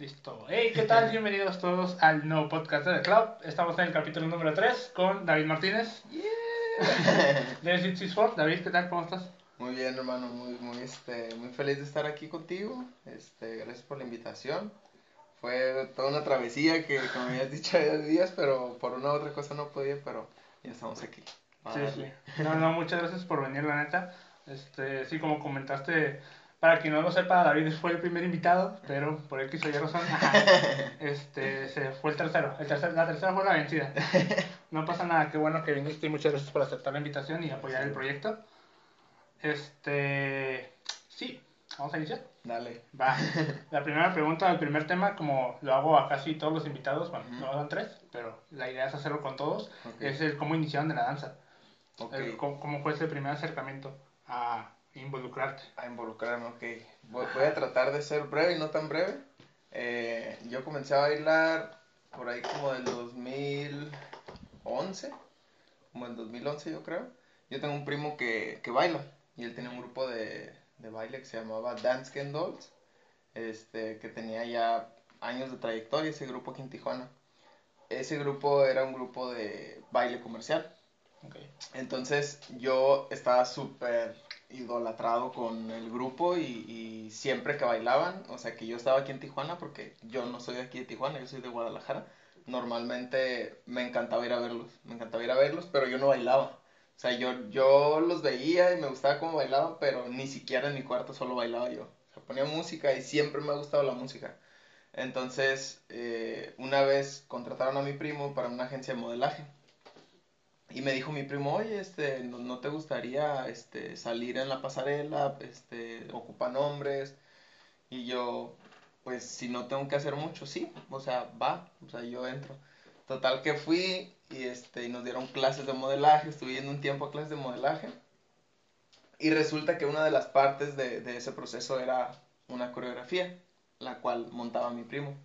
Listo. Hey, ¿qué tal? Bienvenidos todos al nuevo podcast de The Club. Estamos en el capítulo número 3 con David Martínez. Yeah. De Six Sport. David, ¿qué tal? ¿Cómo estás? Muy bien, hermano, muy, muy, este, muy feliz de estar aquí contigo. Este, gracias por la invitación. Fue toda una travesía que, como habías dicho, había días, pero por una u otra cosa no podía, pero ya estamos aquí. Sí, sí. No, no, muchas gracias por venir, la neta. Este, sí, como comentaste, para quien no lo sepa, David fue el primer invitado, pero por X o Y razón, ajá, este, se fue el tercero. El tercer, la tercera fue la vencida. No pasa nada, qué bueno que viniste y muchas gracias por aceptar la invitación y apoyar el proyecto. Este, sí, vamos a iniciar. Dale. Va. La primera pregunta, el primer tema, como lo hago a casi todos los invitados, bueno, no son tres, pero la idea es hacerlo con todos, es el cómo iniciaron de la danza. El cómo, cómo fue ese primer acercamiento a involucrarte. A involucrarme, ok. Voy, voy a tratar de ser breve y no tan breve. Eh, yo comencé a bailar por ahí como del 2011, como el 2011 yo creo. Yo tengo un primo que, que baila y él tenía un grupo de, de baile que se llamaba Dance Ken Dolls, este, que tenía ya años de trayectoria ese grupo aquí en Tijuana. Ese grupo era un grupo de baile comercial. Ok. Entonces yo estaba súper idolatrado con el grupo y, y siempre que bailaban, o sea que yo estaba aquí en Tijuana porque yo no soy de aquí de Tijuana, yo soy de Guadalajara, normalmente me encantaba ir a verlos, me encantaba ir a verlos, pero yo no bailaba. O sea, yo, yo los veía y me gustaba cómo bailaban, pero ni siquiera en mi cuarto solo bailaba yo. O ponía música y siempre me ha gustado la música. Entonces, eh, una vez contrataron a mi primo para una agencia de modelaje. Y me dijo mi primo, oye, este, ¿no, no te gustaría este, salir en la pasarela? Este, ocupan hombres. Y yo, pues si no tengo que hacer mucho, sí, o sea, va, o sea, yo entro. Total que fui y, este, y nos dieron clases de modelaje, estuve yendo un tiempo a clases de modelaje. Y resulta que una de las partes de, de ese proceso era una coreografía, la cual montaba mi primo.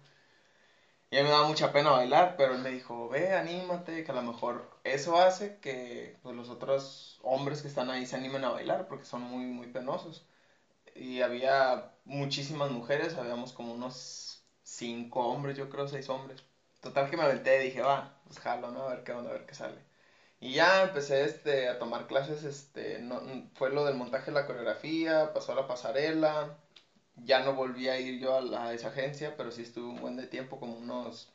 Y a mí me daba mucha pena bailar, pero él me dijo, ve, anímate, que a lo mejor eso hace que pues, los otros hombres que están ahí se animen a bailar, porque son muy, muy penosos. Y había muchísimas mujeres, habíamos como unos cinco hombres, yo creo, seis hombres. Total que me aventé y dije, va, pues jalo, ¿no? A ver qué a ver qué sale. Y ya empecé este, a tomar clases, este, no, fue lo del montaje de la coreografía, pasó a la pasarela, ya no volví a ir yo a, la- a esa agencia, pero sí estuve un buen de tiempo, como unos,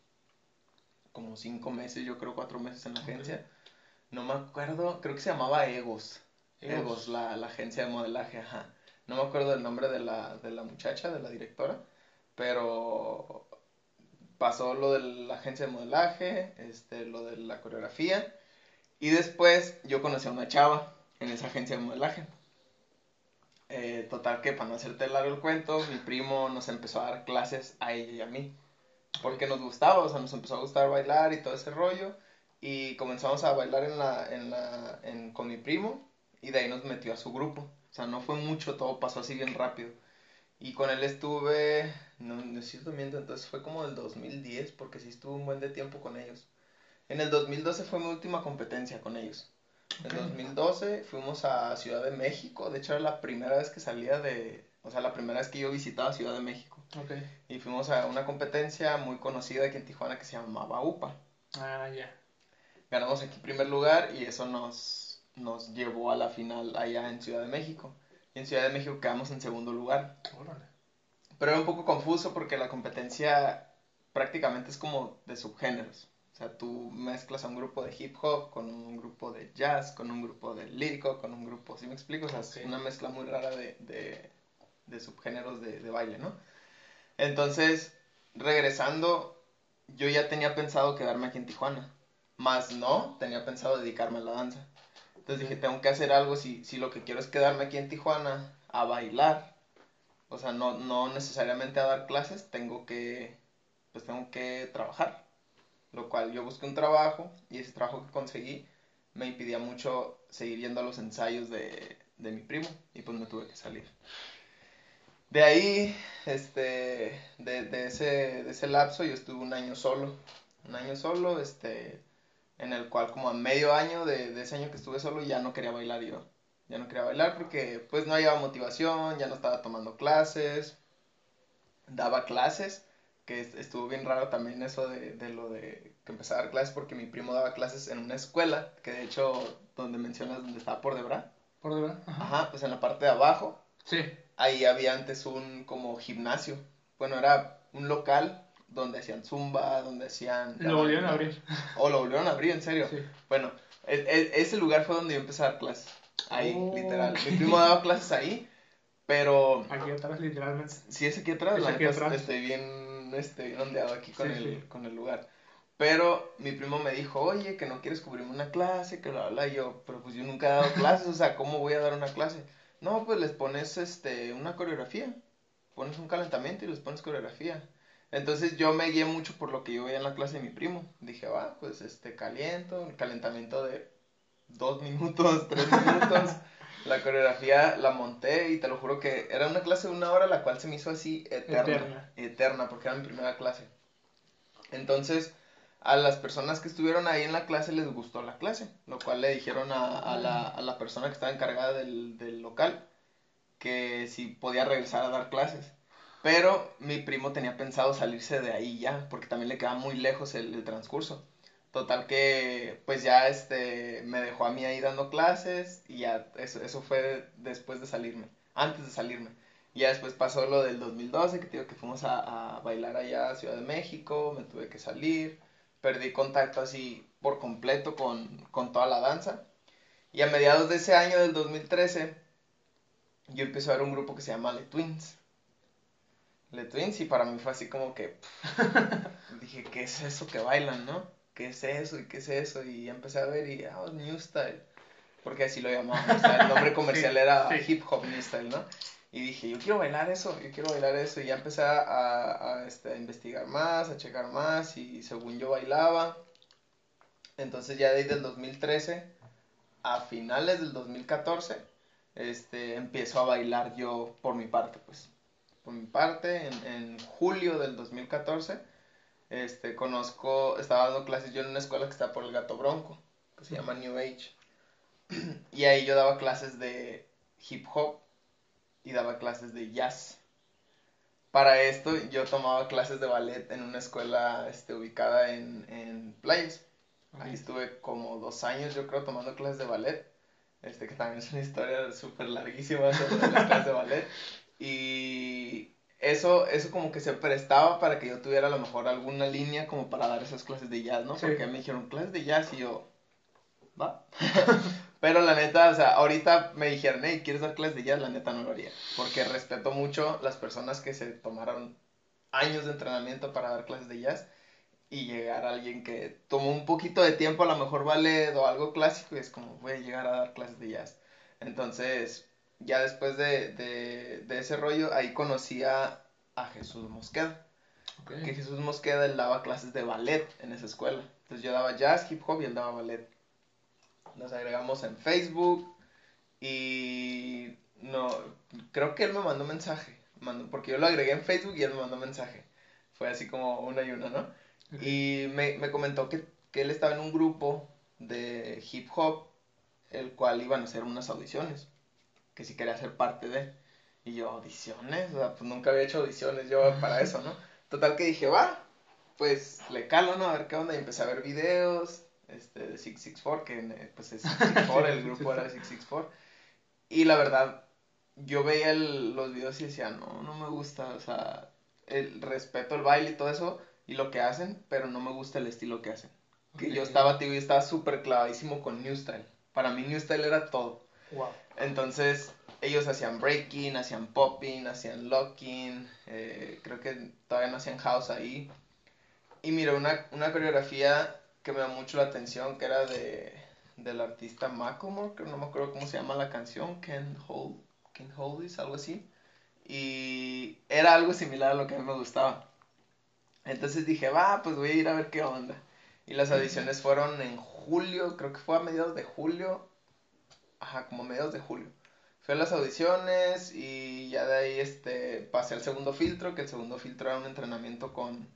como cinco meses, yo creo cuatro meses en la agencia. No me acuerdo, creo que se llamaba Egos. Egos. Egos, la, la agencia de modelaje, ajá. No me acuerdo el nombre de la, de la muchacha, de la directora, pero pasó lo de la agencia de modelaje, este, lo de la coreografía, y después yo conocí a una chava en esa agencia de modelaje. Eh, total que para no hacerte largo el cuento, mi primo nos empezó a dar clases a ella y a mí. Porque nos gustaba, o sea, nos empezó a gustar bailar y todo ese rollo. Y comenzamos a bailar en la, en la, en, con mi primo y de ahí nos metió a su grupo. O sea, no fue mucho, todo pasó así bien rápido. Y con él estuve, no, no es cierto, miento, entonces fue como del 2010, porque sí estuve un buen de tiempo con ellos. En el 2012 fue mi última competencia con ellos. En Ok. 2012 fuimos a Ciudad de México, de hecho era la primera vez que salía de, o sea, la primera vez que yo visitaba Ciudad de México. Ok. Y fuimos a una competencia muy conocida aquí en Tijuana que se llamaba UPA. Ah, ya. Ganamos aquí primer lugar y eso nos, nos llevó a la final allá en Ciudad de México. Y en Ciudad de México quedamos en segundo lugar. Órale. Pero era un poco confuso porque la competencia prácticamente es como de subgéneros. O sea, tú mezclas a un grupo de hip hop con un grupo de jazz, con un grupo de lírico, con un grupo, ¿sí me explico? O sea, es una mezcla muy rara de, de, de subgéneros de, de baile, ¿no? Entonces, regresando, yo ya tenía pensado quedarme aquí en Tijuana. Más no, tenía pensado dedicarme a la danza. Entonces dije, tengo que hacer algo si, si lo que quiero es quedarme aquí en Tijuana a bailar. O sea, no, no necesariamente a dar clases, tengo que, pues tengo que trabajar. Lo cual yo busqué un trabajo y ese trabajo que conseguí me impidía mucho seguir yendo a los ensayos de, de mi primo y pues me tuve que salir. De ahí, este, de, de ese, de ese lapso yo estuve un año solo, un año solo, este, en el cual como a medio año de, de ese año que estuve solo ya no quería bailar yo. Ya no quería bailar porque pues no había motivación, ya no estaba tomando clases, daba clases que estuvo bien raro también eso de, de lo de que empecé a dar clases porque mi primo daba clases en una escuela, que de hecho, donde mencionas, donde estaba por Debra. Por Debra, ajá. ajá. pues en la parte de abajo. Sí. Ahí había antes un como gimnasio. Bueno, era un local donde hacían zumba, donde hacían... Lo volvieron a abrir. O lo volvieron a abrir, en serio. Sí. Bueno, e, e, ese lugar fue donde yo empecé a dar clases. Ahí, Oh. literal. Mi primo daba clases ahí, pero... Aquí atrás, literalmente. Sí, es aquí atrás. Es la aquí atrás. Estoy bien, este, ondeado aquí con, Sí, el, sí. con el lugar. Pero mi primo me dijo, oye, que no quieres cubrirme una clase, que bla, bla. Y yo, pero pues yo nunca he dado clases, o sea, ¿cómo voy a dar una clase? No, pues les pones, este, una coreografía. Pones un calentamiento y les pones coreografía. Entonces yo me guié mucho por lo que yo veía en la clase de mi primo. Dije, va, pues, este, caliento, calentamiento de dos minutos, tres minutos. La coreografía la monté y te lo juro que era una clase de una hora la cual se me hizo así eterna. Eterna. Eterna, porque era mi primera clase. Entonces, a las personas que estuvieron ahí en la clase les gustó la clase, lo cual le dijeron a, a la, a la persona que estaba encargada del, del local que si podía regresar a dar clases. Pero mi primo tenía pensado salirse de ahí ya, porque también le quedaba muy lejos el, el transcurso. Total que pues ya este me dejó a mí ahí dando clases y ya eso, eso fue después de salirme, antes de salirme. Ya después pasó lo del 2012, que digo que fuimos a, a bailar allá a Ciudad de México, me tuve que salir, perdí contacto así por completo con, con toda la danza. Y a mediados de ese año del 2013, yo empecé a ver un grupo que se llama Le Twins. Le Twins y para mí fue así como que dije, ¿qué es eso que bailan, no? ¿Qué es eso? ¿Y qué es eso? Y empecé a ver y, ah, New Style. Porque así lo llamaban. O sea, el nombre comercial Sí, era sí. Hip Hop New Style, ¿no? Y dije, yo quiero bailar eso, yo quiero bailar eso. Y ya empecé a, a, a, este, a investigar más, a checar más. Y según yo bailaba. Entonces ya de ahí del 2013 a finales del 2014, este, empiezo a bailar yo por mi parte, pues. Por mi parte, en, en julio del 2014, este, conozco, estaba dando clases yo en una escuela que está por el Gato Bronco, que se llama New Age. Y ahí yo daba clases de hip hop y daba clases de jazz. Para esto yo tomaba clases de ballet en una escuela este, ubicada en, en Playas. Ahí estuve como dos años, yo creo, tomando clases de ballet. Este, que también es una historia súper larguísima sobre las clases de ballet. Y eso, eso como que se prestaba para que yo tuviera a lo mejor alguna línea como para dar esas clases de jazz, ¿no? Sí. Porque me dijeron clases de jazz y yo, va. Pero la neta, o sea, ahorita me dijeron, hey, ¿quieres dar clases de jazz? La neta no lo haría. Porque respeto mucho las personas que se tomaron años de entrenamiento para dar clases de jazz y llegar a alguien que tomó un poquito de tiempo, a lo mejor ballet o algo clásico, y es como, voy a llegar a dar clases de jazz. Entonces, ya después de, de, de ese rollo, ahí conocí a, a Jesús Mosqueda. Que Jesús Mosqueda, él daba clases de ballet en esa escuela. Entonces yo daba jazz, hip hop y él daba ballet. Nos agregamos en Facebook y no, creo que él me mandó mensaje, mandó, porque yo lo agregué en Facebook y él me mandó mensaje. Fue así como una y una, ¿no? Ok. Y me, me comentó que, que él estaba en un grupo de hip hop, el cual iban a hacer unas audiciones, que si quería ser parte de. Y yo, audiciones, o sea, pues nunca había hecho audiciones yo para eso, ¿no? Total que dije, va, pues le calo, ¿no? A ver qué onda. Y empecé a ver videos este, de 664, que eh, pues es 664, el grupo era 664. Y la verdad, yo veía el- los videos y decía, no, no me gusta, o sea, el respeto el baile y todo eso y lo que hacen, pero no me gusta el estilo que hacen. Que yo estaba, tío, y estaba súper clavadísimo con New Style. Para mí New Style era todo. Wow. Entonces, ellos hacían breaking, hacían popping, hacían locking, eh, creo que todavía no hacían house ahí. Y miré una, una coreografía que me da mucho la atención, que era de, del artista Macklemore, que no me acuerdo cómo se llama la canción, Can Hold, Can Hold This, algo así. Y era algo similar a lo que a mí me gustaba. Entonces dije, va, pues voy a ir a ver qué onda. Y las audiciones fueron en julio, creo que fue a mediados de julio. Ajá, como mediados de julio. Fui a las audiciones y ya de ahí este, pasé al segundo filtro, que el segundo filtro era un entrenamiento con,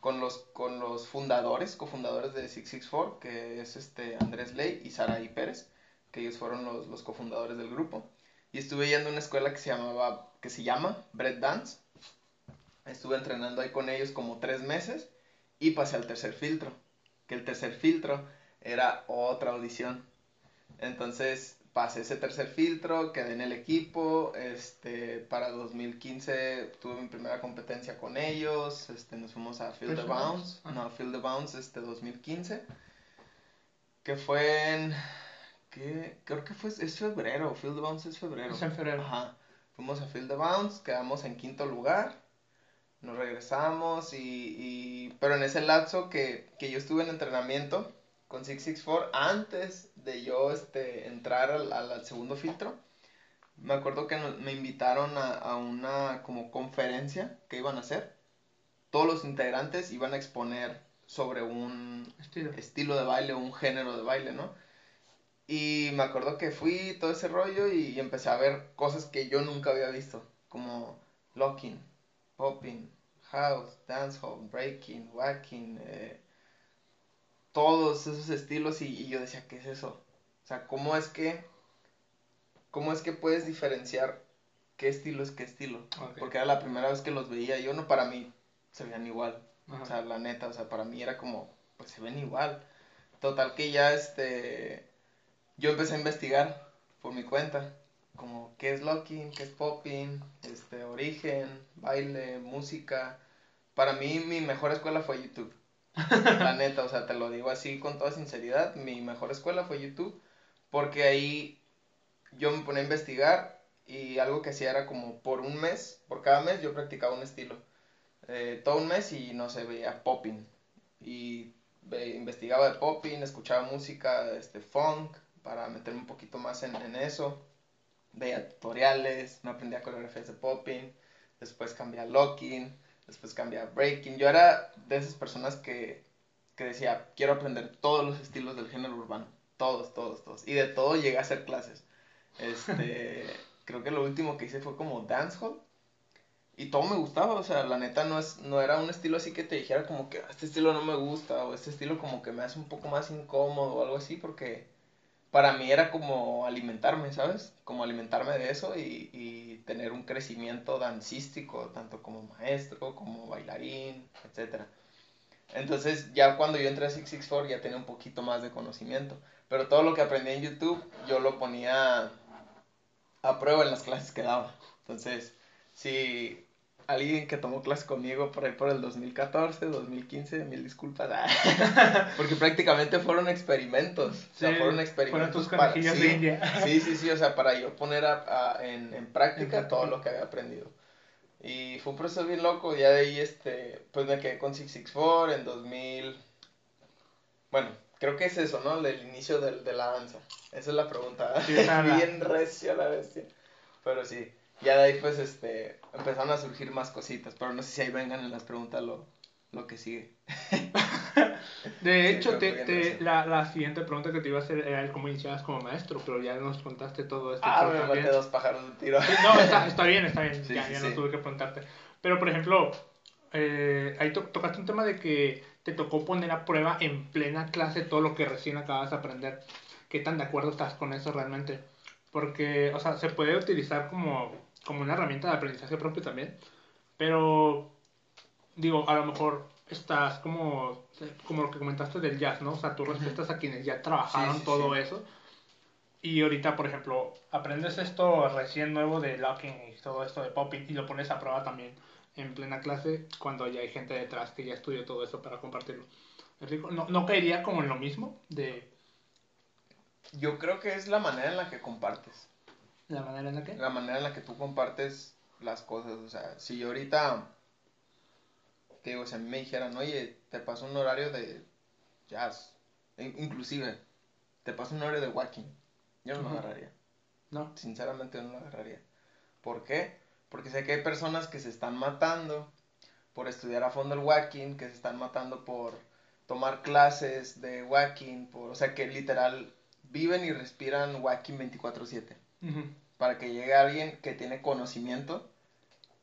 con, los, con los fundadores, cofundadores de 664, que es este Andrés Ley y Saraí Pérez, que ellos fueron los, los cofundadores del grupo. Y estuve yendo a una escuela que se llamaba, que se llama Bread Dance. Estuve entrenando ahí con ellos como tres meses y pasé al tercer filtro. Que el tercer filtro era otra audición. Entonces pasé ese tercer filtro, quedé en el equipo, este, para 2015 tuve mi primera competencia con ellos, este, nos fuimos a Field the Bounce, ah. no, Field the Bounce, este, 2015, que fue en, ¿qué? creo que fue, es febrero, Field the Bounce es febrero. Es en febrero. Ajá, fuimos a Field the Bounce, quedamos en quinto lugar, nos regresamos y, y pero en ese lapso que, que yo estuve en entrenamiento, con 664 antes de yo este, entrar al, al, segundo filtro. Me acuerdo que me invitaron a, a, una como conferencia que iban a hacer. Todos los integrantes iban a exponer sobre un estilo, estilo de baile, un género de baile, ¿no? Y me acuerdo que fui todo ese rollo y empecé a ver cosas que yo nunca había visto, como locking, popping, house, dancehall, breaking, whacking, eh, todos esos estilos y, yo decía, ¿qué es eso? O sea, ¿cómo es que, cómo es que puedes diferenciar qué estilo es qué estilo? Porque era la primera vez que los veía yo, no para mí se veían igual. O sea, la neta, o sea, para mí era como, pues se ven igual. Total que ya, este, yo empecé a investigar por mi cuenta, como qué es locking, qué es popping, este, origen, baile, música. Para mí mi mejor escuela fue YouTube. La neta, o sea, te lo digo así con toda sinceridad, mi mejor escuela fue YouTube, porque ahí yo me ponía a investigar y algo que hacía era como por un mes, por cada mes yo practicaba un estilo. Eh, todo un mes y no sé, veía popping. Y investigaba de popping, escuchaba música, este, funk, para meterme un poquito más en, en eso. Veía tutoriales, me aprendía coreografías de popping, después cambié a locking después cambia a breaking. Yo era de esas personas que, que decía, quiero aprender todos los estilos del género urbano, todos, todos, todos. Y de todo llegué a hacer clases. Este, creo que lo último que hice fue como dancehall. Y todo me gustaba, o sea, la neta no, es, no era un estilo así que te dijera como que ah, este estilo no me gusta o este estilo como que me hace un poco más incómodo o algo así porque para mí era como alimentarme, ¿sabes? Como alimentarme de eso y, y, tener un crecimiento dancístico, tanto como maestro, como bailarín, etc. Entonces ya cuando yo entré a 664 ya tenía un poquito más de conocimiento, pero todo lo que aprendí en YouTube yo lo ponía a prueba en las clases que daba. Entonces, si alguien que tomó clase conmigo por ahí por el 2014, 2015, mil disculpas. Porque prácticamente fueron experimentos. o sea, fueron experimentos. para, sí, de India. sí, sí, sí, o sea, para yo poner a, en, en, práctica todo lo que había aprendido. Y fue un proceso bien loco, ya de ahí, este, pues me quedé con 664 en 2000. Bueno, creo que es eso, ¿no? El inicio de, de la danza. Esa es la pregunta. bien recia la bestia. Pero sí ya de ahí pues este empezaron a surgir más cositas, pero no sé si ahí vengan en las preguntas lo, lo que sigue. de hecho, te, te, la, la, siguiente pregunta que te iba a hacer era el cómo iniciabas como maestro, pero ya nos contaste todo esto. Ah, me maté dos pájaros de tiro. no, está, está, bien, está bien, ya, ya no tuve que preguntarte. Pero, por ejemplo, eh, ahí tocaste un tema de que te tocó poner a prueba en plena clase todo lo que recién acabas de aprender. ¿Qué tan de acuerdo estás con eso realmente? Porque, o sea, se puede utilizar como como una herramienta de aprendizaje propio también. Pero, digo, a lo mejor estás como, como lo que comentaste del jazz, ¿no? O sea, tú respetas a quienes ya trabajaron todo eso. Y ahorita, por ejemplo, aprendes esto recién nuevo de locking y todo esto de popping y lo pones a prueba también en plena clase cuando ya hay gente detrás que ya estudió todo eso para compartirlo. ¿No, ¿No caería como en lo mismo de... Yo creo que es la manera en la que compartes. ¿La manera en la que? La manera en la que tú compartes las cosas. O sea, si yo ahorita, te digo, si a mí me dijeran, oye, te paso un horario de jazz, inclusive, te paso un horario de walking, yo no lo agarraría. No. Sinceramente yo no lo agarraría. ¿Por qué? Porque sé que hay personas que se están matando por estudiar a fondo el whacking, que se están matando por tomar clases de whacking, por, o sea, que literal viven y respiran whacking 24/7. Para que llegue alguien que tiene conocimiento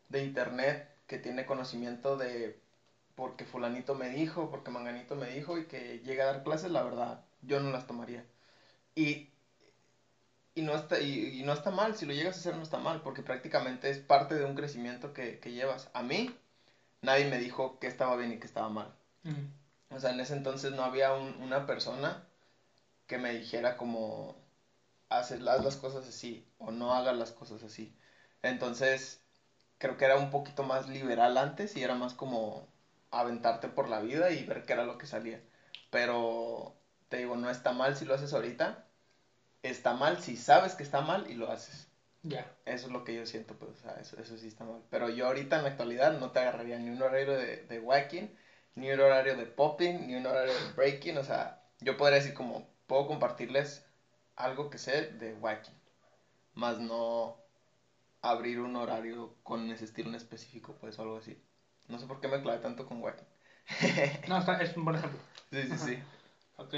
de internet, que tiene conocimiento de porque fulanito me dijo, porque manganito me dijo y que llegue a dar clases, la verdad, yo no las tomaría. Y, y, no, está, y, no está mal, si lo llegas a hacer no está mal, porque prácticamente es parte de un crecimiento que, que llevas. A mí, nadie me dijo que estaba bien y que estaba mal. O sea, en ese entonces no había un- una persona que me dijera como, haz, haz las cosas así o no hagas las cosas así. Entonces, creo que era un poquito más liberal antes y era más como aventarte por la vida y ver qué era lo que salía. Pero, te digo, no está mal si lo haces ahorita. Está mal si sabes que está mal y lo haces. Ya. Eso es lo que yo siento, pues, o sea, eso, eso sí está mal. Pero yo ahorita en la actualidad no te agarraría ni un horario de, de whacking, ni un horario de popping, ni un horario de breaking. O sea, yo podría decir como, puedo compartirles algo que sé de whacking, más no abrir un horario con ese estilo en específico, pues, o algo así. No sé por qué me clavé tanto con whacking. No, está, es un buen ejemplo. Sí, sí, sí. Ok.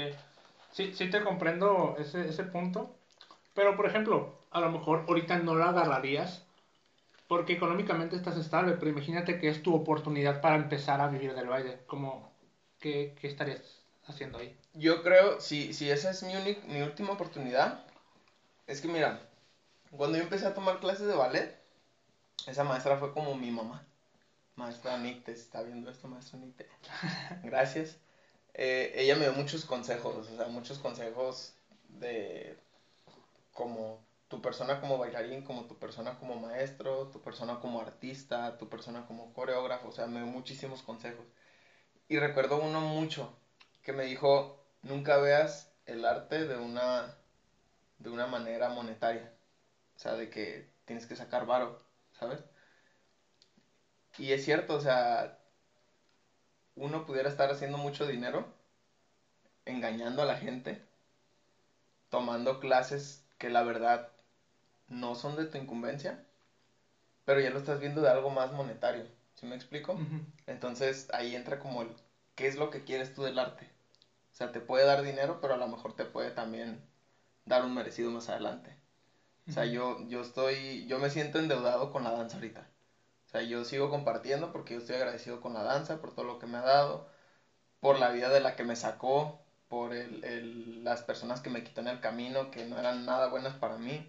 Sí, sí te comprendo ese, ese punto. Pero, por ejemplo, a lo mejor ahorita no la agarrarías porque económicamente estás estable, pero imagínate que es tu oportunidad para empezar a vivir del baile. Como, ¿qué, qué estarías haciendo ahí? Yo creo, si, si esa es mi, uni- mi última oportunidad, es que mira, cuando yo empecé a tomar clases de ballet, esa maestra fue como mi mamá. Maestra Nicte, si está viendo esto, maestra Nicte. Gracias. Eh, ella me dio muchos consejos, o sea, muchos consejos de como tu persona como bailarín, como tu persona como maestro, tu persona como artista, tu persona como coreógrafo, o sea, me dio muchísimos consejos. Y recuerdo uno mucho que me dijo, nunca veas el arte de una, de una manera monetaria. O sea, de que tienes que sacar varo, ¿sabes? Y es cierto, o sea, uno pudiera estar haciendo mucho dinero engañando a la gente, tomando clases que la verdad no son de tu incumbencia, pero ya lo estás viendo de algo más monetario. ¿Sí me explico? Entonces ahí entra como el, ¿qué es lo que quieres tú del arte? O sea, te puede dar dinero, pero a lo mejor te puede también dar un merecido más adelante. O sea, yo, yo estoy, yo me siento endeudado con la danza ahorita. O sea, yo sigo compartiendo porque yo estoy agradecido con la danza, por todo lo que me ha dado, por la vida de la que me sacó, por el, el- las personas que me quitó en el camino, que no eran nada buenas para mí.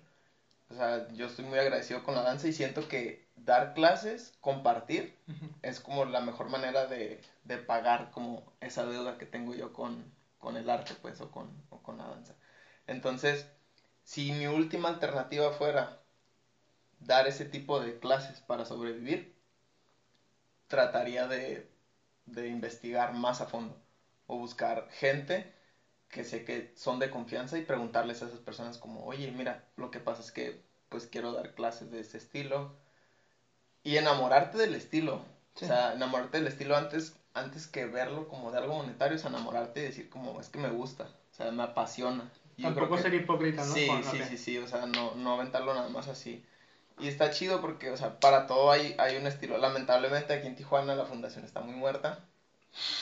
O sea, yo estoy muy agradecido con la danza y siento que dar clases, compartir, es como la mejor manera de, de pagar como esa deuda que tengo yo con, con el arte, pues, o con, o con la danza. Entonces, si mi última alternativa fuera dar ese tipo de clases para sobrevivir, trataría de, de investigar más a fondo o buscar gente que sé que son de confianza y preguntarles a esas personas como, oye, mira, lo que pasa es que pues quiero dar clases de este estilo y enamorarte del estilo. Sí. O sea, enamorarte del estilo antes, antes que verlo como de algo monetario, es enamorarte y decir como, es que me gusta, o sea, me apasiona. Yo Tampoco que- ser hipócrita, ¿no? Sí, sí, sí, sí, o sea, no, no aventarlo nada más así. Y está chido porque, o sea, para todo hay, hay un estilo. Lamentablemente aquí en Tijuana la fundación está muy muerta,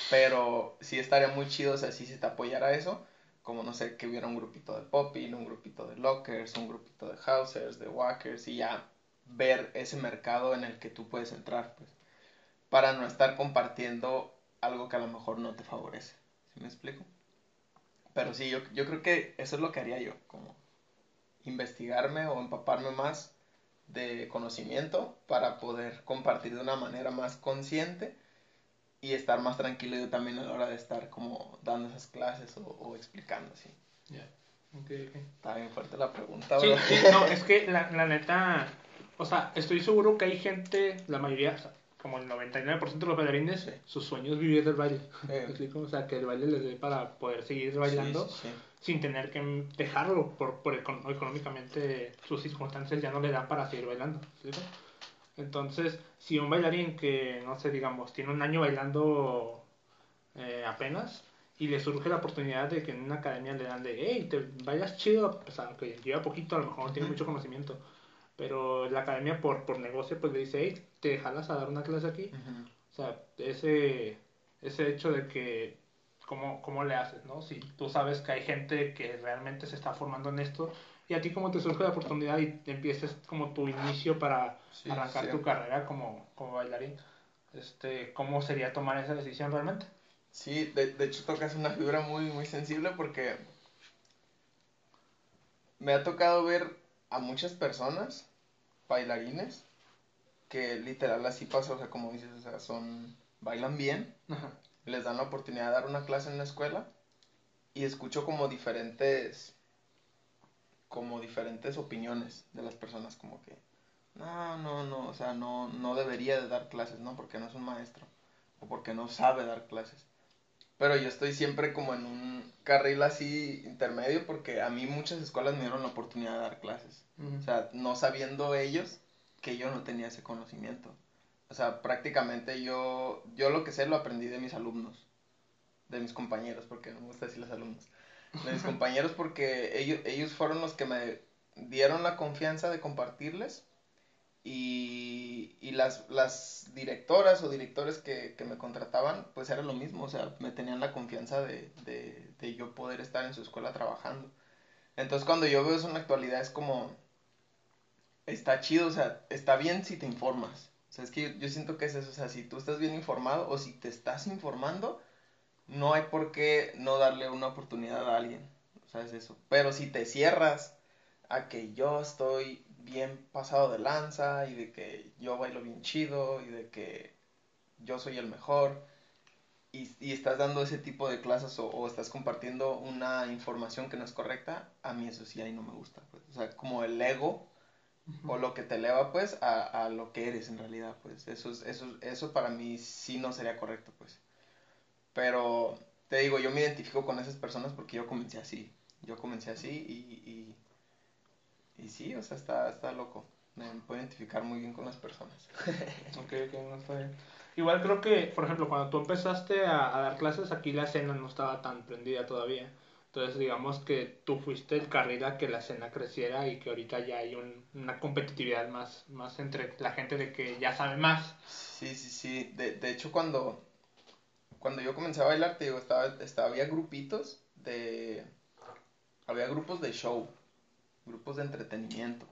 pero sí estaría muy chido, o sea, si se te apoyara eso, como no sé, que hubiera un grupito de popping, un grupito de lockers, un grupito de housers, de walkers, y ya ver ese mercado en el que tú puedes entrar, pues, para no estar compartiendo algo que a lo mejor no te favorece. ¿Sí me explico? Pero sí, yo, yo creo que eso es lo que haría yo, como investigarme o empaparme más de conocimiento para poder compartir de una manera más consciente y estar más tranquilo yo también a la hora de estar como dando esas clases o, o explicando así. Ya. Ok, ok. Está bien fuerte la pregunta, Sí, bro. sí, no, es que la, la neta, o sea, estoy seguro que hay gente, la mayoría, o sea, como el 99% de los bailarines, Sí. su sueño es vivir del baile. Sí. O sea, que el baile les dé para poder seguir bailando Sí, sí, sí. sin tener que dejarlo por, por econ- económicamente sus circunstancias ya no le dan para seguir bailando. ¿me explico? Entonces, si un bailarín que, no sé, digamos, tiene un año bailando eh, apenas y le surge la oportunidad de que en una academia le dan de, hey, te bailas chido, pues aunque lleva poquito, a lo mejor no tiene mucho conocimiento, pero la academia por, por negocio pues le dice, hey, te jalas a dar una clase aquí. O sea, ese, ese hecho de que, ¿cómo, ¿cómo le haces, no? Si tú sabes que hay gente que realmente se está formando en esto, y a ti como te surge la oportunidad y empieces como tu inicio para Sí, arrancar sí. tu carrera como, como bailarín, este, ¿cómo sería tomar esa decisión realmente? Sí, de, de hecho tocas una fibra muy, muy sensible porque me ha tocado ver a muchas personas, bailarines, que literal así pasa, o sea, como dices, o sea, son, bailan bien, les dan la oportunidad de dar una clase en la escuela y escucho como diferentes, como diferentes opiniones de las personas, como que, no, no, no, o sea, no, no debería de dar clases, ¿no? Porque no es un maestro, o porque no sabe dar clases. Pero yo estoy siempre como en un carril así intermedio porque a mí muchas escuelas me dieron la oportunidad de dar clases. O sea, no sabiendo ellos que yo no tenía ese conocimiento. O sea, prácticamente yo, yo lo que sé lo aprendí de mis alumnos, de mis compañeros, porque no me gusta decir los alumnos. De mis compañeros porque ellos, ellos fueron los que me dieron la confianza de compartirles y, y las, las directoras o directores que, que, me contrataban, pues era lo mismo, o sea, me tenían la confianza de, de, de, yo poder estar en su escuela trabajando. Entonces cuando yo veo eso en la actualidad es como, está chido, o sea, está bien si te informas. O sea, es que yo, yo siento que es eso, o sea, si tú estás bien informado o si te estás informando, no hay por qué no darle una oportunidad a alguien. O sea, es eso. Pero si te cierras a que yo estoy bien pasado de lanza y de que yo bailo bien chido y de que yo soy el mejor y, y estás dando ese tipo de clases o, o, estás compartiendo una información que no es correcta, a mí eso sí ahí no me gusta. Pues. O sea, como el ego uh -huh. o lo que te eleva pues a, a, lo que eres en realidad, pues eso, es, eso, eso para mí sí no sería correcto pues. Pero te digo, yo me identifico con esas personas porque yo comencé así. Yo comencé así y, y y sí, o sea, está, está loco. Me puedo identificar muy bien con las personas. ok, ok, no está bien. Igual creo que, por ejemplo, cuando tú empezaste a, a, dar clases, aquí la escena no estaba tan prendida todavía. Entonces, digamos que tú fuiste el carril a que la escena creciera y que ahorita ya hay un, una competitividad más, más entre la gente de que ya sabe más. Sí, sí, sí. De, de hecho, cuando, cuando yo comencé a bailar, te digo, estaba, estaba, había grupitos de... Había grupos de show grupos de entretenimiento.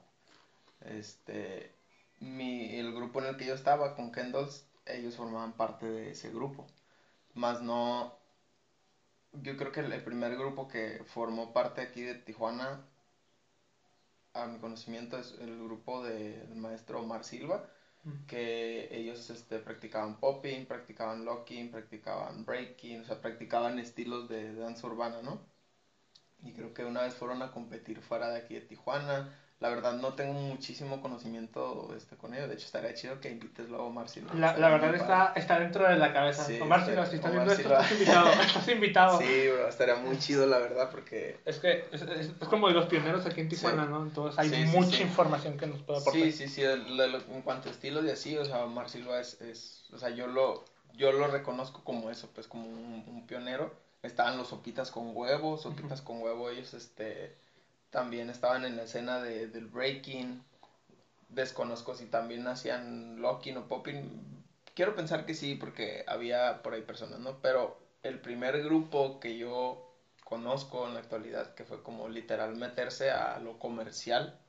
Este, mi, el grupo en el que yo estaba con Kendalls, ellos formaban parte de ese grupo. Más no, yo creo que el, el primer grupo que formó parte aquí de Tijuana, a mi conocimiento, es el grupo del de maestro Omar Silva, mm. que ellos este, practicaban popping, practicaban locking, practicaban breaking, o sea, practicaban estilos de, de danza urbana, ¿no? Y creo que una vez fueron a competir fuera de aquí de Tijuana. La verdad no tengo muchísimo conocimiento este, con ellos, de hecho estaría chido que invites luego a Omar Silva. La, la verdad está, está dentro de la cabeza. Sí, Omar Silva, si estás viendo esto, estás invitado. estás invitado. Sí, bro, estaría muy chido la verdad porque... Es que es, es, es como de los pioneros aquí en Tijuana, sí. ¿no? Entonces hay sí, mucha información que nos puede aportar. Sí, sí, sí, el, el, en cuanto a estilos y así, o sea, Omar Silva es, es o sea, yo lo, yo lo reconozco como eso, pues como un, un pionero estaban los sopitas con huevo, sopitas uh -huh. con huevo, ellos este también estaban en la escena de, del breaking, desconozco si también hacían locking o popping, quiero pensar que sí, porque había por ahí personas, ¿no? Pero el primer grupo que yo conozco en la actualidad, que fue como literal meterse a lo comercial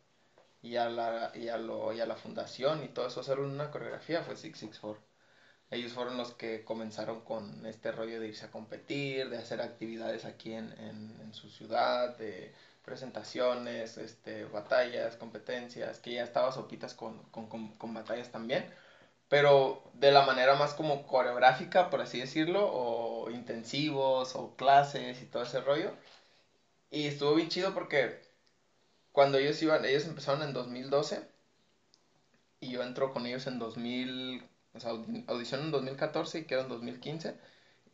y a la, y a lo, y a la fundación y todo eso, hacer una coreografía, fue 664 ellos fueron los que comenzaron con este rollo de irse a competir, de hacer actividades aquí en, en, en, su ciudad, de presentaciones, este, batallas, competencias, que ya estaba sopitas con, con, con, con, batallas también, pero de la manera más como coreográfica, por así decirlo, o intensivos, o clases y todo ese rollo. Y estuvo bien chido porque cuando ellos iban, ellos empezaron en 2012 y yo entro con ellos en 2000 o sea, audición en 2014 y quedó en 2015.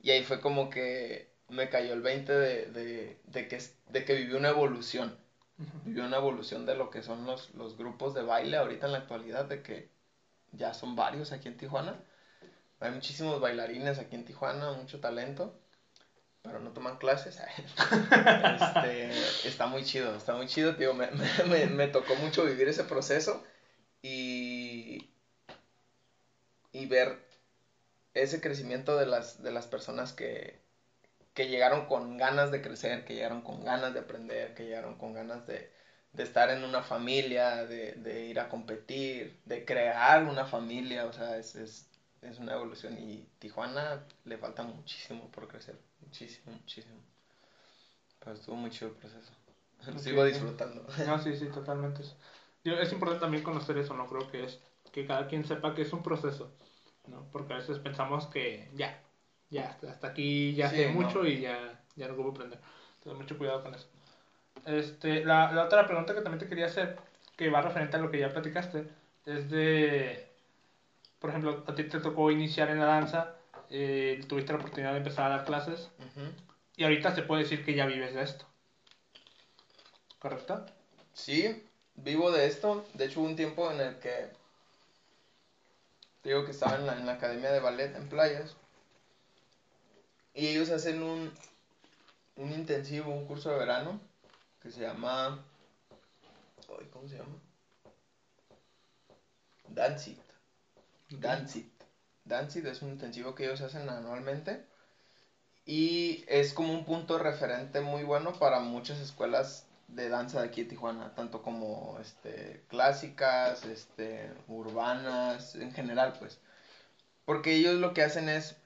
Y ahí fue como que me cayó el 20 de, de, de que, de que vivió una evolución. Uh -huh. Vivió una evolución de lo que son los, los grupos de baile ahorita en la actualidad, de que ya son varios aquí en Tijuana. Hay muchísimos bailarines aquí en Tijuana, mucho talento, pero no toman clases. este, está muy chido, está muy chido, tío. Me, me, me, tocó mucho vivir ese proceso y, y ver ese crecimiento de las, de las personas que, que llegaron con ganas de crecer, que llegaron con ganas de aprender, que llegaron con ganas de, de estar en una familia, de, de, ir a competir, de crear una familia, o sea, es, es, es una evolución y Tijuana le falta muchísimo por crecer, muchísimo, muchísimo. Pero estuvo muy chido el proceso. Lo okay. sigo disfrutando. No, sí, sí, totalmente. Es importante también conocer eso, ¿no? Creo que es que cada quien sepa que es un proceso, ¿no? Porque a veces pensamos que ya, ya, hasta aquí ya Sí, sé no. mucho y ya, ya no puedo aprender. Entonces, mucho cuidado con eso. Este, la, la otra pregunta que también te quería hacer, que va referente a lo que ya platicaste, es de, por ejemplo, a ti te tocó iniciar en la danza, eh, tuviste la oportunidad de empezar a dar clases, Ujú. y ahorita se puede decir que ya vives de esto. ¿Correcto? Sí, vivo de esto. De hecho, hubo un tiempo en el que te digo que estaba en la, en la academia de ballet en playas. Y ellos hacen un, un intensivo, un curso de verano que se llama. ay, ¿Cómo se llama? Dancit. Dancit. Dancit es un intensivo que ellos hacen anualmente. Y es como un punto referente muy bueno para muchas escuelas de danza de aquí de Tijuana, tanto como este, clásicas, este, urbanas, en general, pues. Porque ellos lo que hacen es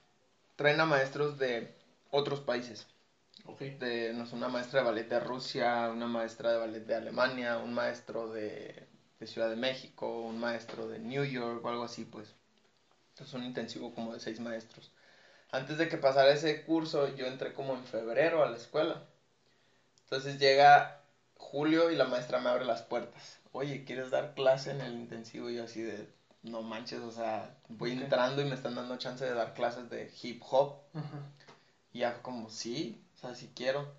traen a maestros de otros países. De, no sé, una maestra de ballet de Rusia, una maestra de ballet de Alemania, un maestro de, de Ciudad de México, un maestro de New York o algo así, pues. Es un intensivo como de seis maestros. Antes de que pasara ese curso, yo entré como en febrero a la escuela. Entonces llega julio y la maestra me abre las puertas. Oye, ¿quieres dar clase en el intensivo? Y yo así de, no manches, o sea, voy entrando y me están dando chance de dar clases de hip hop. Y ya como, sí, o sea, sí quiero.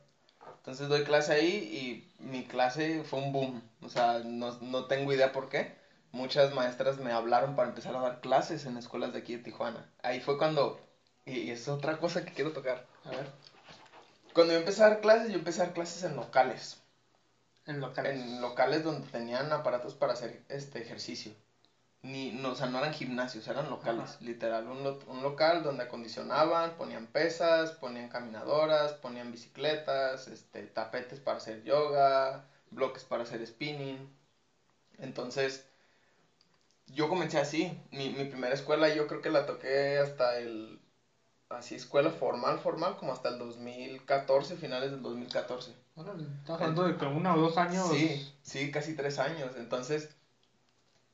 Entonces doy clase ahí y mi clase fue un boom. O sea, no, no tengo idea por qué. Muchas maestras me hablaron para empezar a dar clases en escuelas de aquí de Tijuana. Ahí fue cuando, y, y es otra cosa que quiero tocar. A ver, Cuando yo empecé a dar clases, yo empecé a dar clases en locales. En locales. En locales donde tenían aparatos para hacer este ejercicio. Ni, no, o sea, no eran gimnasios, eran locales, Ajá. literal. Un, lo- un local donde acondicionaban, ponían pesas, ponían caminadoras, ponían bicicletas, este, tapetes para hacer yoga, bloques para hacer spinning. Entonces, yo comencé así. Mi, mi primera escuela yo creo que la toqué hasta el, así escuela formal, formal, como hasta el 2014, finales del 2014. Órale, Estamos hablando de que uno o dos años. Sí, sí, casi tres años. Entonces,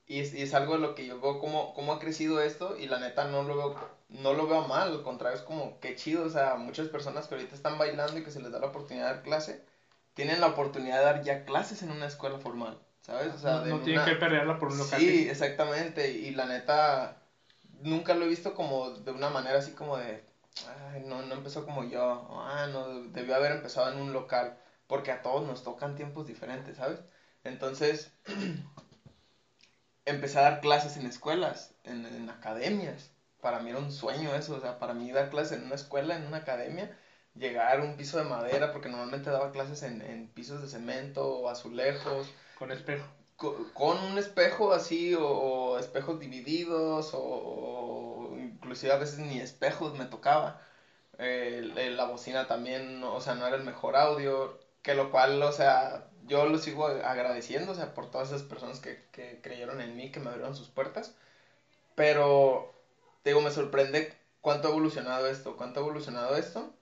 y es, y es algo de lo que yo veo cómo, cómo ha crecido esto y la neta no lo veo, no lo veo mal, al contrario, es como qué chido, o sea, muchas personas que ahorita están bailando y que se les da la oportunidad de dar clase, tienen la oportunidad de dar ya clases en una escuela formal, ¿sabes? O sea, no tienen una- que pelearla por un local. Sí, exactamente, y la neta, nunca lo he visto como de una manera así como de, ay, no, no empezó como yo, ah, no, debió haber empezado en un local, porque a todos nos tocan tiempos diferentes, ¿sabes? Entonces, empecé a dar clases en escuelas, en, en academias, para mí era un sueño eso, o sea, para mí dar clases en una escuela, en una academia, llegar a un piso de madera, porque normalmente daba clases en, en pisos de cemento o azulejos, Con espejo. co- con un espejo así o, o espejos divididos o, o inclusive a veces ni espejos me tocaba. Eh, la bocina también, o sea, no era el mejor audio, que lo cual, o sea, yo lo sigo agradeciendo, o sea, por todas esas personas que, que creyeron en mí, que me abrieron sus puertas. Pero, digo, me sorprende cuánto ha evolucionado esto, cuánto ha evolucionado esto.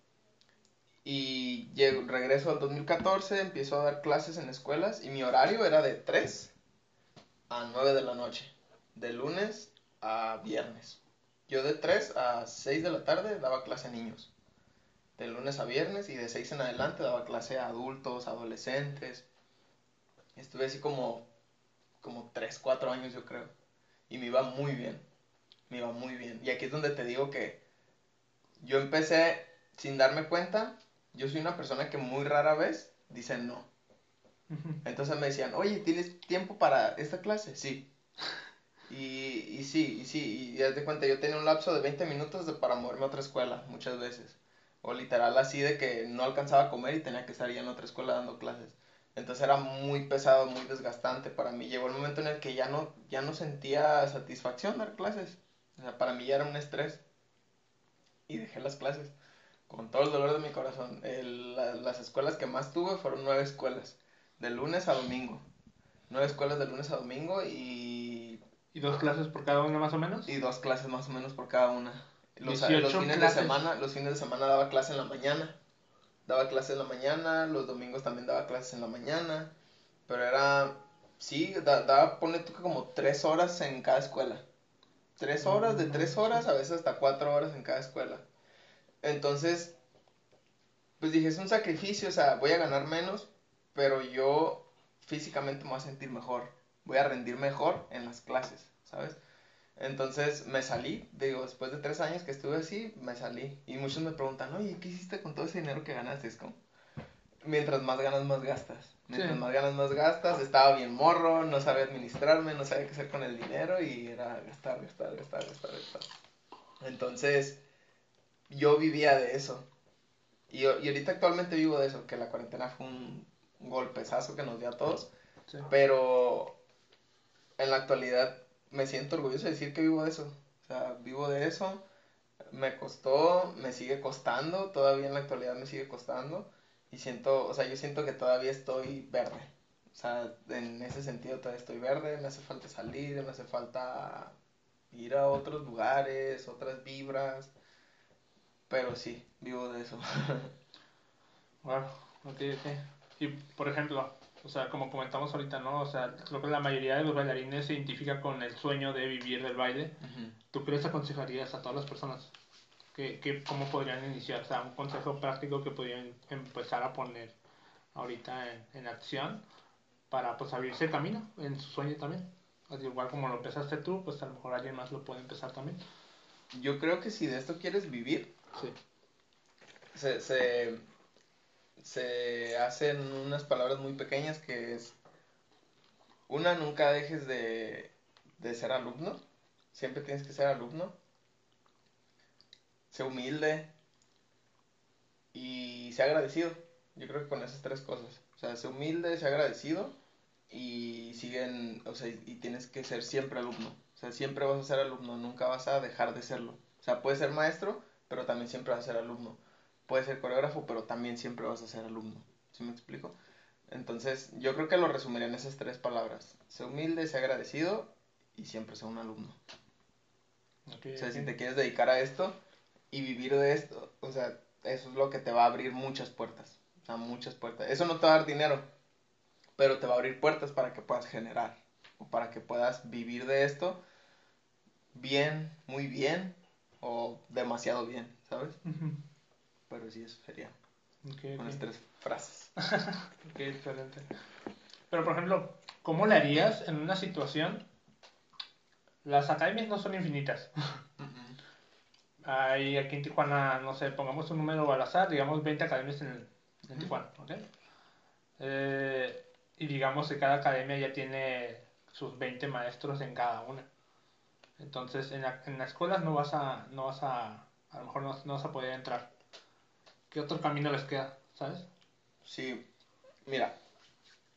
Y llego, regreso al 2014, empiezo a dar clases en escuelas y mi horario era de 3 a 9 de la noche, de lunes a viernes. Yo de 3 a 6 de la tarde daba clase a niños, de lunes a viernes y de 6 en adelante daba clase a adultos, adolescentes. Estuve así como, como 3, 4 años yo creo y me iba muy bien, me iba muy bien. Y aquí es donde te digo que yo empecé sin darme cuenta, yo soy una persona que muy rara vez dice no. Entonces me decían, oye, ¿tienes tiempo para esta clase? Sí. Y, y sí, y sí, y haz de cuenta, yo tenía un lapso de 20 minutos de- para moverme a otra escuela, muchas veces. O literal así de que no alcanzaba a comer y tenía que estar ya en otra escuela dando clases. Entonces era muy pesado, muy desgastante para mí. Llegó el momento en el que ya no, ya no sentía satisfacción dar clases. O sea, para mí ya era un estrés. Y dejé las clases con todo el dolor de mi corazón. El- la- las escuelas que más tuve fueron nueve escuelas, de lunes a domingo. Nueve escuelas de lunes a domingo y, ¿Y dos clases por cada una más o menos? y dos clases más o menos por cada una. Los, 18 los fines clases. de semana, los fines de semana daba clase en la mañana. Daba clase en la mañana, los domingos también daba clases en la mañana. Pero era, sí, da, da pone tú que como tres horas en cada escuela. Tres horas, de tres horas, a veces hasta cuatro horas en cada escuela. Entonces, pues dije, es un sacrificio, o sea, voy a ganar menos, pero yo físicamente me voy a sentir mejor, voy a rendir mejor en las clases, ¿sabes? Entonces me salí, digo, después de tres años que estuve así, me salí. Y muchos me preguntan, oye, ¿qué hiciste con todo ese dinero que ganaste? Es como, mientras más ganas, más gastas. Mientras Sí. más ganas, más gastas. Estaba bien morro, no sabía administrarme, no sabía qué hacer con el dinero y era gastar, gastar, gastar, gastar, gastar. Entonces, yo vivía de eso. Y, y ahorita actualmente vivo de eso, que la cuarentena fue un golpezazo que nos dio a todos. Sí. Pero en la actualidad me siento orgulloso de decir que vivo de eso. O sea, vivo de eso. Me costó, me sigue costando, todavía en la actualidad me sigue costando. Y siento, o sea, yo siento que todavía estoy verde. O sea, en ese sentido todavía estoy verde, me hace falta salir, me hace falta ir a otros lugares, otras vibras. Pero sí, vivo de eso. Wow, ok, ok. Y por ejemplo, o sea, como comentamos ahorita, ¿no? O sea, creo que la mayoría de los bailarines se identifica con el sueño de vivir del baile. ¿Tú qué les aconsejarías a todas las personas? ¿Qué, qué, ¿Cómo podrían iniciar? O sea, un consejo práctico que podrían empezar a poner ahorita en, en acción para pues abrirse el camino en su sueño también. Al igual como lo empezaste tú, pues a lo mejor alguien más lo puede empezar también. Yo creo que si de esto quieres vivir, Sí. se, se, se hacen unas palabras muy pequeñas que es, una, nunca dejes de, de ser alumno, siempre tienes que ser alumno, sé humilde y sé agradecido, yo creo que con esas tres cosas, o sea, sé humilde, sé agradecido y siguen, o sea, y, tienes que ser siempre alumno, o sea, siempre vas a ser alumno, nunca vas a dejar de serlo, o sea, puedes ser maestro, pero también siempre vas a ser alumno puedes ser coreógrafo, pero también siempre vas a ser alumno. ¿Sí me explico? Entonces, yo creo que lo resumiría en esas tres palabras. Sé humilde, sé agradecido y siempre sé un alumno. O sea, si te quieres dedicar a esto y vivir de esto, o sea, eso es lo que te va a abrir muchas puertas. O sea, muchas puertas. Eso no te va a dar dinero, pero te va a abrir puertas para que puedas generar o para que puedas vivir de esto bien, muy bien o demasiado bien, ¿sabes? Ujú. Pero sí, eso sería Ok, con ok. las tres frases. Ok, excelente. Pero, por ejemplo, ¿cómo le harías en una situación? Las academias no son infinitas. Hay aquí en Tijuana, no sé, pongamos un número al azar, digamos 20 academias en, en Ujú. Tijuana, ¿ok? Eh, y digamos que cada academia ya tiene sus 20 maestros en cada una. Entonces, en, la- en las escuelas no vas a, no vas a, a lo mejor no, no vas a poder entrar. ¿Qué otro camino les queda, sabes? Sí, mira,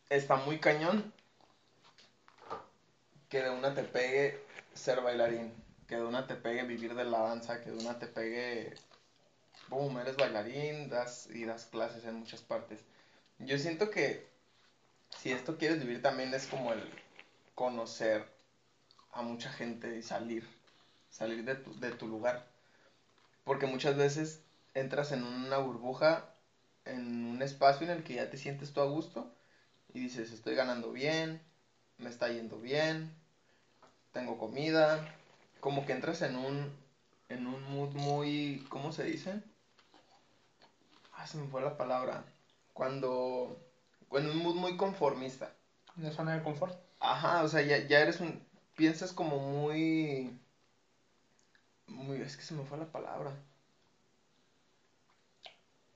está muy cañón que de una te pegue ser bailarín, que de una te pegue vivir de la danza, que de una te pegue, boom, eres bailarín das, y das clases en muchas partes. Yo siento que si esto quieres vivir también es como el conocer a mucha gente y salir, salir de tu, de tu lugar. Porque muchas veces entras en una burbuja, en un espacio en el que ya te sientes tú a gusto y dices, estoy ganando bien, me está yendo bien, tengo comida, como que entras en un, en un mood muy, ¿cómo se dice? Ah, se me fue la palabra. Cuando, en un mood muy conformista. Una zona de confort. Ajá, o sea, ya, ya eres un, piensas como muy, muy, es que se me fue la palabra.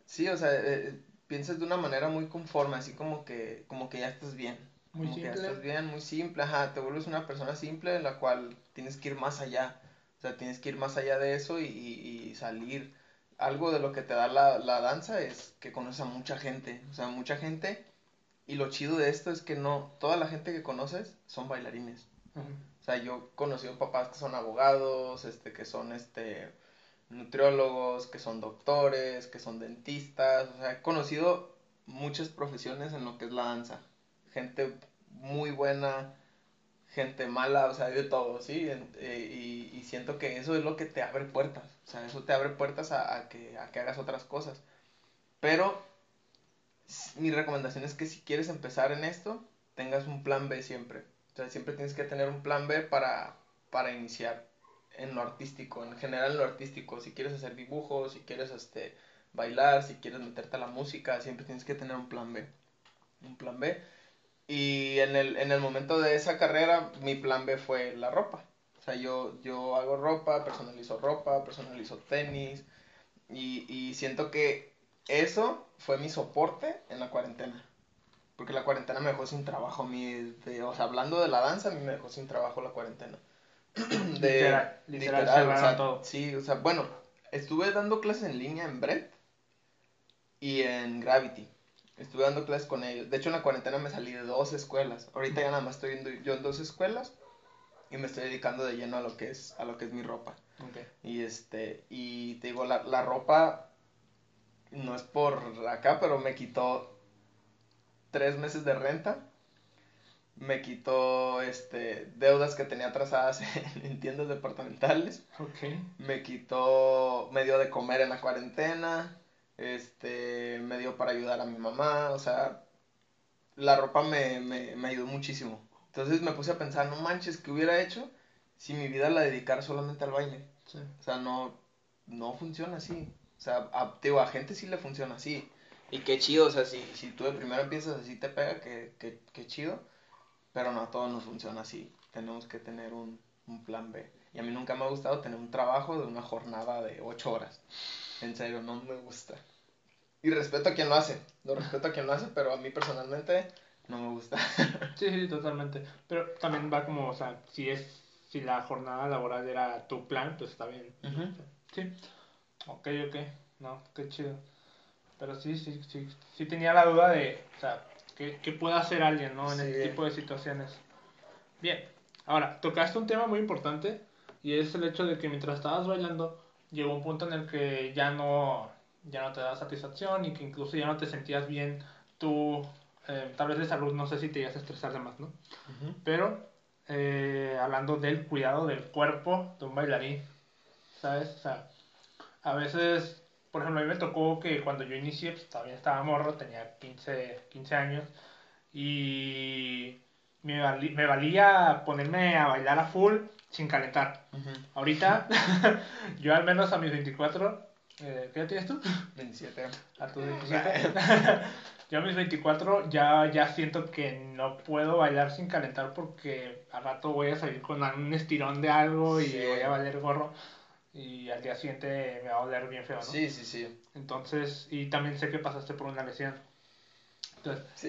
Sí, o sea, eh, piensas de una manera muy conforme, así como que, como que ya estás bien. Muy como que ya estás bien, muy simple, ajá, te vuelves una persona simple en la cual tienes que ir más allá. O sea, tienes que ir más allá de eso y, y- y salir. Algo de lo que te da la, la danza es que conoces a mucha gente, o sea, mucha gente. Y lo chido de esto es que no, toda la gente que conoces son bailarines. O sea, yo he conocido papás que son abogados, este, que son este nutriólogos, que son doctores, que son dentistas, o sea, he conocido muchas profesiones en lo que es la danza. Gente muy buena, gente mala, o sea, hay de todo, ¿sí? Eh, y, y siento que eso es lo que te abre puertas, o sea, eso te abre puertas a, a que, a que hagas otras cosas. Pero mi recomendación es que si quieres empezar en esto, tengas un plan B siempre. O sea, siempre tienes que tener un plan B para, para iniciar en lo artístico, en general en lo artístico. Si quieres hacer dibujos, si quieres este, bailar, si quieres meterte a la música, siempre tienes que tener un plan B. Un plan B. Y en el, en el momento de esa carrera, mi plan B fue la ropa. O sea, yo, yo hago ropa, personalizo ropa, personalizo tenis. Y, y siento que eso fue mi soporte en la cuarentena. Porque la cuarentena me dejó sin trabajo. Mi, o sea, hablando de la danza, a mí me dejó sin trabajo la cuarentena. de, literal, literal, o sea, todo. Sí, o sea, bueno, estuve dando clases en línea en Brett y en Gravity. Estuve dando clases con ellos. De hecho, en la cuarentena me salí de dos escuelas. Ahorita ya nada más estoy yo en dos escuelas y me estoy dedicando de lleno a lo que es, a lo que es mi ropa. Okay. Y este, y te digo, la, la ropa no es por acá, pero me quitó tres meses de renta. Me quitó este, deudas que tenía atrasadas en, tiendas departamentales. Okay. Me quitó, me dio de comer en la cuarentena. Este, me dio para ayudar a mi mamá. O sea, la ropa me, me, me ayudó muchísimo. Entonces me puse a pensar, no manches, ¿qué hubiera hecho si mi vida la dedicara solamente al baile? O sea, no, no funciona así. O sea, a, a gente sí le funciona así. Y qué chido, o sea, si, si tú de primero empiezas así te pega, qué que, chido. Pero no a todos nos funciona así. Tenemos que tener un, un plan B. Y a mí nunca me ha gustado tener un trabajo de una jornada de ocho horas. En serio, no me gusta. Y respeto a quien lo hace. Lo respeto a quien lo hace, pero a mí personalmente no me gusta. sí, sí, totalmente. Pero también va como, o sea, si es si la jornada laboral era tu plan, pues está bien. Sí. Ok, ok. No, qué chido. Pero sí, sí, sí, sí tenía la duda de, o sea, ¿qué, qué puede hacer alguien, ¿no? En este tipo de situaciones. Bien, ahora, tocaste un tema muy importante y es el hecho de que mientras estabas bailando, llegó un punto en el que ya no, ya no te da satisfacción y que incluso ya no te sentías bien tú, eh, tal vez de salud, no sé si te ibas a estresar de más, ¿no? Pero, eh, hablando del cuidado del cuerpo de un bailarín, ¿sabes? O sea, a veces por ejemplo, a mí me tocó que cuando yo inicié, pues todavía estaba morro, tenía 15, 15 años, y me, me valía ponerme a bailar a full sin calentar. Ahorita, yo al menos a mis 24, eh, ¿qué edad tienes tú? 27. A tus 27. yo a mis 24 ya, ya siento que no puedo bailar sin calentar porque al rato voy a salir con un estirón de algo y voy a valer gorro y al día siguiente me va a doler bien feo, ¿no? Sí, sí, sí. Entonces, y también sé que pasaste por una lesión. Entonces, sí.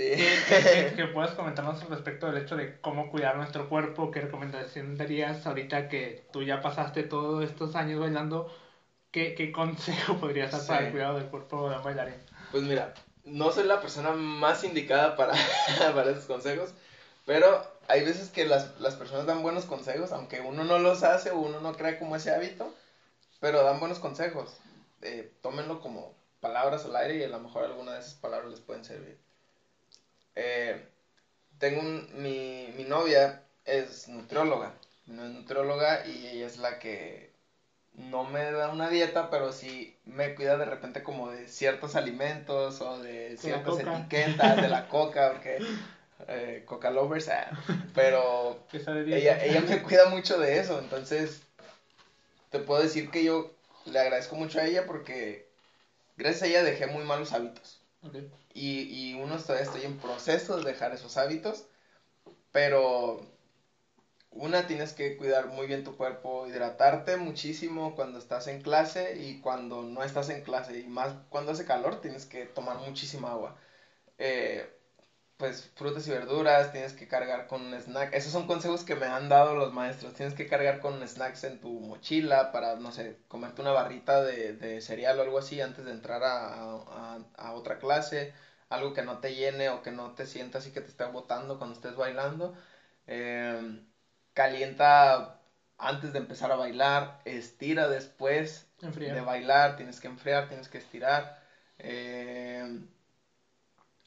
¿qué, puedes comentarnos respecto del hecho de cómo cuidar nuestro cuerpo? ¿Qué recomendación darías ahorita que tú ya pasaste todos estos años bailando? ¿Qué, qué consejo podrías dar para el cuidado del cuerpo de un bailarín? Pues mira, no soy la persona más indicada para, para esos consejos, pero hay veces que las, las personas dan buenos consejos, aunque uno no los hace o uno no crea como ese hábito pero dan buenos consejos. Eh, tómenlo como palabras al aire y a lo mejor alguna de esas palabras les pueden servir. Eh, tengo un, mi, mi novia es nutrióloga, no es nutrióloga y ella es la que no me da una dieta, pero sí me cuida de repente como de ciertos alimentos o de ciertas etiquetas de la coca, porque eh, coca lovers, ah, pero ella, ella me cuida mucho de eso, entonces te puedo decir que yo le agradezco mucho a ella porque gracias a ella dejé muy malos hábitos. Y, y uno todavía estoy en proceso de dejar esos hábitos, pero una tienes que cuidar muy bien tu cuerpo, hidratarte muchísimo cuando estás en clase y cuando no estás en clase, y más cuando hace calor tienes que tomar muchísima agua. Eh, pues frutas y verduras, tienes que cargar con un snack. Esos son consejos que me han dado los maestros. Tienes que cargar con snacks en tu mochila para, no sé, comerte una barrita de, de cereal o algo así antes de entrar a, a, a, otra clase. Algo que no te llene o que no te sientas y que te esté botando cuando estés bailando. Em, calienta antes de empezar a bailar. Estira después de bailar. Tienes que enfriar, tienes que estirar. Eh,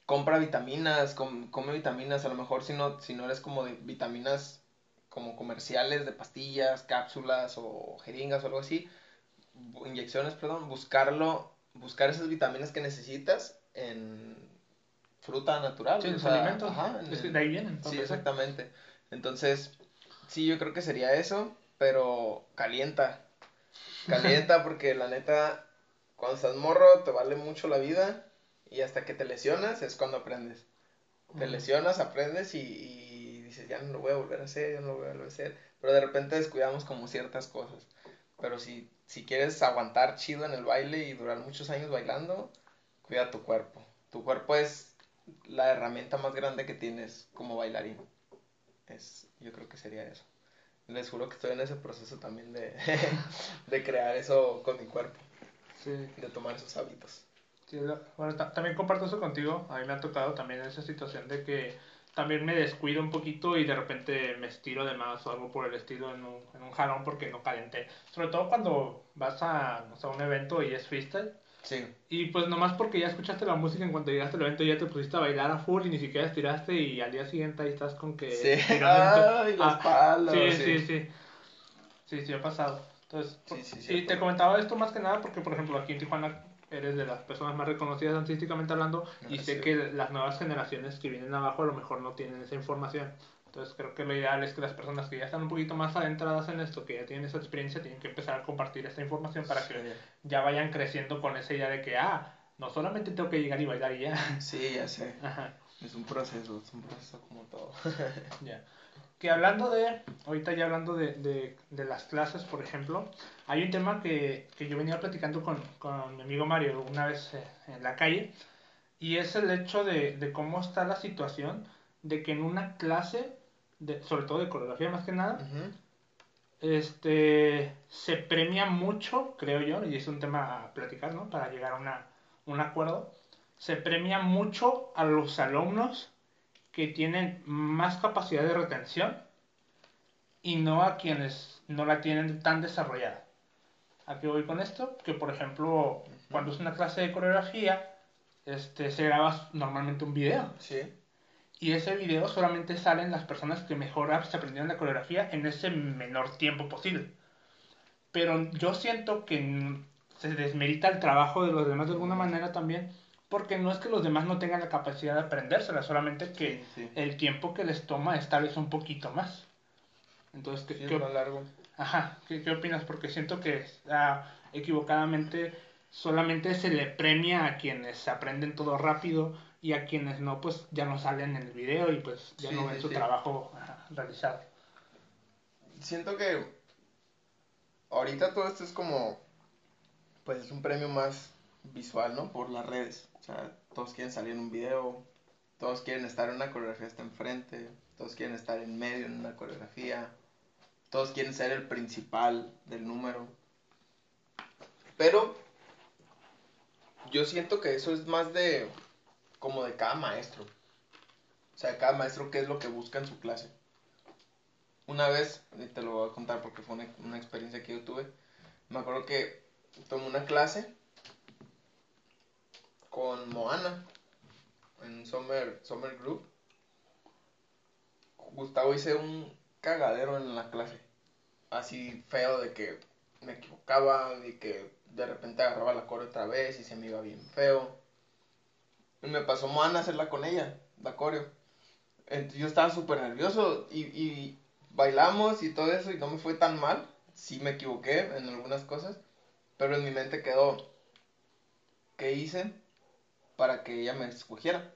compra vitaminas, come vitaminas, a lo mejor si no, si no eres como de vitaminas como comerciales de pastillas, cápsulas o jeringas o algo así, inyecciones, perdón, buscarlo, buscar esas vitaminas que necesitas en, fruta natural. Sí, o los sea, alimentos. ajá, Es que en- de ahí vienen. Sí, exactamente. Entonces, sí, yo creo que sería eso, pero calienta. Calienta porque la neta, cuando estás morro, te vale mucho la vida y hasta que te lesionas es cuando aprendes. Te lesionas, aprendes y, y dices, ya no lo voy a volver a hacer, ya no lo voy a volver a hacer. Pero de repente descuidamos como ciertas cosas. Pero si, si quieres aguantar chido en el baile y durar muchos años bailando, cuida tu cuerpo. Tu cuerpo es la herramienta más grande que tienes como bailarín. Es, yo creo que sería eso. Les juro que estoy en ese proceso también de, de crear eso con mi cuerpo, Sí. de tomar esos hábitos. Sí, bueno, ta- también comparto eso contigo. A mí me ha tocado también esa situación de que también me descuido un poquito y de repente me estiro de más o algo por el estilo en un, en un jalón porque no calenté. Sobre todo cuando vas a, o sea, un evento y es freestyle. Sí, Y pues nomás porque ya escuchaste la música en cuanto llegaste al evento ya te pusiste a bailar a full y ni siquiera estiraste y al día siguiente ahí estás con que... sí. Ay, la Ah, espalda. Sí, sí, sí. Sí, sí, ha pasado. Entonces, Sí, sí, y te comentaba esto más que nada porque, por ejemplo, aquí en Tijuana eres de las personas más reconocidas artísticamente hablando y sé Gracias. que las nuevas generaciones que vienen abajo a lo mejor no tienen esa información. Entonces creo que lo ideal es que las personas que ya están un poquito más adentradas en esto, que ya tienen esa experiencia, tienen que empezar a compartir esta información para que Sí. ya vayan creciendo con esa idea de que, ah, no solamente tengo que llegar y bailar y ya. Sí, ya sé. Ajá. Es un proceso, es un proceso como todo. Ya. Que hablando de, ahorita ya hablando de, de, de las clases, por ejemplo, hay un tema que, que yo venía platicando con, con mi amigo Mario una vez eh, en la calle, y es el hecho de, de cómo está la situación de que en una clase, de, sobre todo de coreografía más que nada, Ujú. este, se premia mucho, creo yo, y es un tema a platicar, ¿no? Para llegar a una, un acuerdo, se premia mucho a los alumnos que tienen más capacidad de retención y no a quienes no la tienen tan desarrollada. ¿A qué voy con esto? Que por ejemplo, cuando es una clase de coreografía, este, se graba normalmente un video Sí. y ese video solamente salen las personas que mejor se aprendieron la coreografía en ese menor tiempo posible. Pero yo siento que se desmerita el trabajo de los demás de alguna manera también, porque no es que los demás no tengan la capacidad de aprendérsela, solamente que Sí, sí. el tiempo que les toma es tal vez un poquito más. Entonces, ¿qué, Sí, qué es op- más largo. Ajá, ¿qué, qué opinas? Porque siento que ah, equivocadamente solamente se le premia a quienes aprenden todo rápido y a quienes no, pues ya no salen en el video y pues ya no ven su trabajo ajá, realizado. Siento que ahorita todo esto es como, pues es un premio más visual, ¿no? Por las redes. O sea, todos quieren salir en un video, todos quieren estar en una coreografía hasta enfrente, todos quieren estar en medio en una coreografía, todos quieren ser el principal del número. Pero yo siento que eso es más de, como de cada maestro. O sea, cada maestro qué es lo que busca en su clase. Una vez, y te lo voy a contar porque fue una, una experiencia que yo tuve, me acuerdo que tomé una clase con Moana en Summer, Summer Group. Gustavo hice un cagadero en la clase. Así feo de que me equivocaba, de que de repente agarraba la coreo otra vez y se me iba bien feo. Y me pasó Moana hacerla con ella, la coreo. Yo estaba súper nervioso y, y bailamos y todo eso y no me fue tan mal. Sí me equivoqué en algunas cosas, pero en mi mente quedó, ¿qué hice para que ella me escogiera?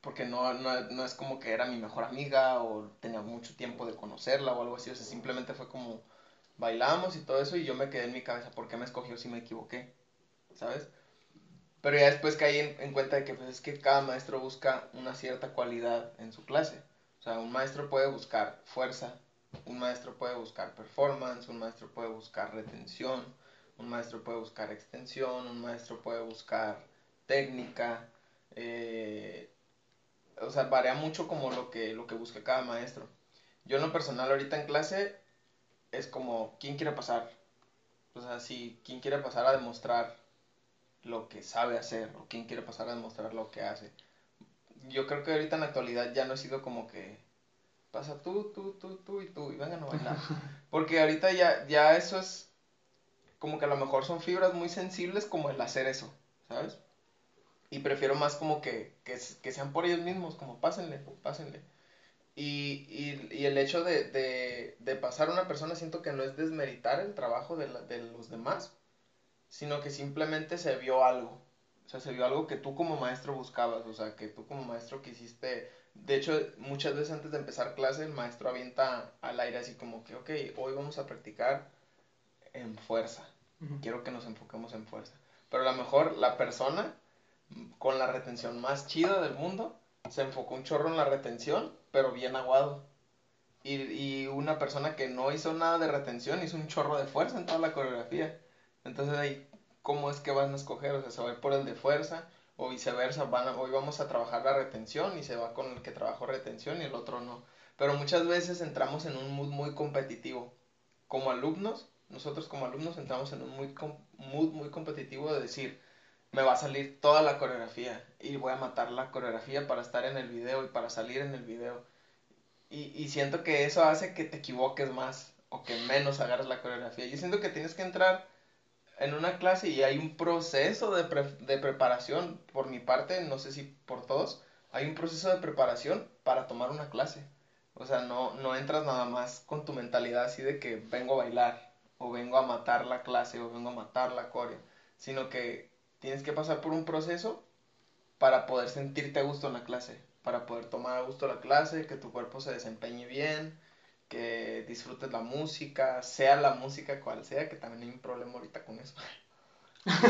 Porque no, no, no es como que era mi mejor amiga o tenía mucho tiempo de conocerla o algo así, o sea, simplemente fue como bailamos y todo eso y yo me quedé en mi cabeza, ¿por qué me escogió si me equivoqué? ¿Sabes? Pero ya después caí en, en cuenta de que pues, es que cada maestro busca una cierta cualidad en su clase. O sea, un maestro puede buscar fuerza, un maestro puede buscar performance, un maestro puede buscar retención, un maestro puede buscar extensión, un maestro puede buscar técnica. eh, o sea, varía mucho como lo que, lo que busca cada maestro. Yo en lo personal ahorita en clase es como, ¿quién quiere pasar? O sea, si, ¿quién quiere pasar a demostrar lo que sabe hacer o quién quiere pasar a demostrar lo que hace. Yo creo que ahorita en la actualidad ya no he sido como que pasa tú, tú, tú, tú y tú y vengan a bailar. Porque ahorita ya, ya eso es como que a lo mejor son fibras muy sensibles como el hacer eso, ¿sabes? Y prefiero más como que, que, que sean por ellos mismos, como pásenle, pásenle. Y, y, y el hecho de, de, de, pasar a una persona siento que no es desmeritar el trabajo de, la, de los demás, sino que simplemente se vio algo. O sea, se vio algo que tú como maestro buscabas, o sea, que tú como maestro quisiste... De hecho, muchas veces antes de empezar clase, el maestro avienta al aire así como que, ok, hoy vamos a practicar en fuerza. Quiero que nos enfoquemos en fuerza. Pero a lo mejor la persona con la retención más chida del mundo se enfocó un chorro en la retención, pero bien aguado. Y, y una persona que no hizo nada de retención hizo un chorro de fuerza en toda la coreografía. Entonces ahí, ¿cómo es que van a escoger? O sea, se va a ir por el de fuerza o viceversa. Van hoy vamos a trabajar la retención y se va con el que trabajó retención y el otro no. Pero muchas veces entramos en un mood muy competitivo. Como alumnos, nosotros como alumnos entramos en un mood, mood muy competitivo de decir, me va a salir toda la coreografía y voy a matar la coreografía para estar en el video y para salir en el video. Y, y siento que eso hace que te equivoques más o que menos agarres la coreografía. Yo siento que tienes que entrar en una clase y hay un proceso de, de preparación, por mi parte, no sé si por todos, hay un proceso de preparación para tomar una clase. O sea, no, no entras nada más con tu mentalidad así de que vengo a bailar, o vengo a matar la clase, o vengo a matar la coreo, sino que tienes que pasar por un proceso para poder sentirte a gusto en la clase, para poder tomar a gusto la clase, que tu cuerpo se desempeñe bien, que disfrutes la música, sea la música cual sea, que también hay un problema ahorita con eso.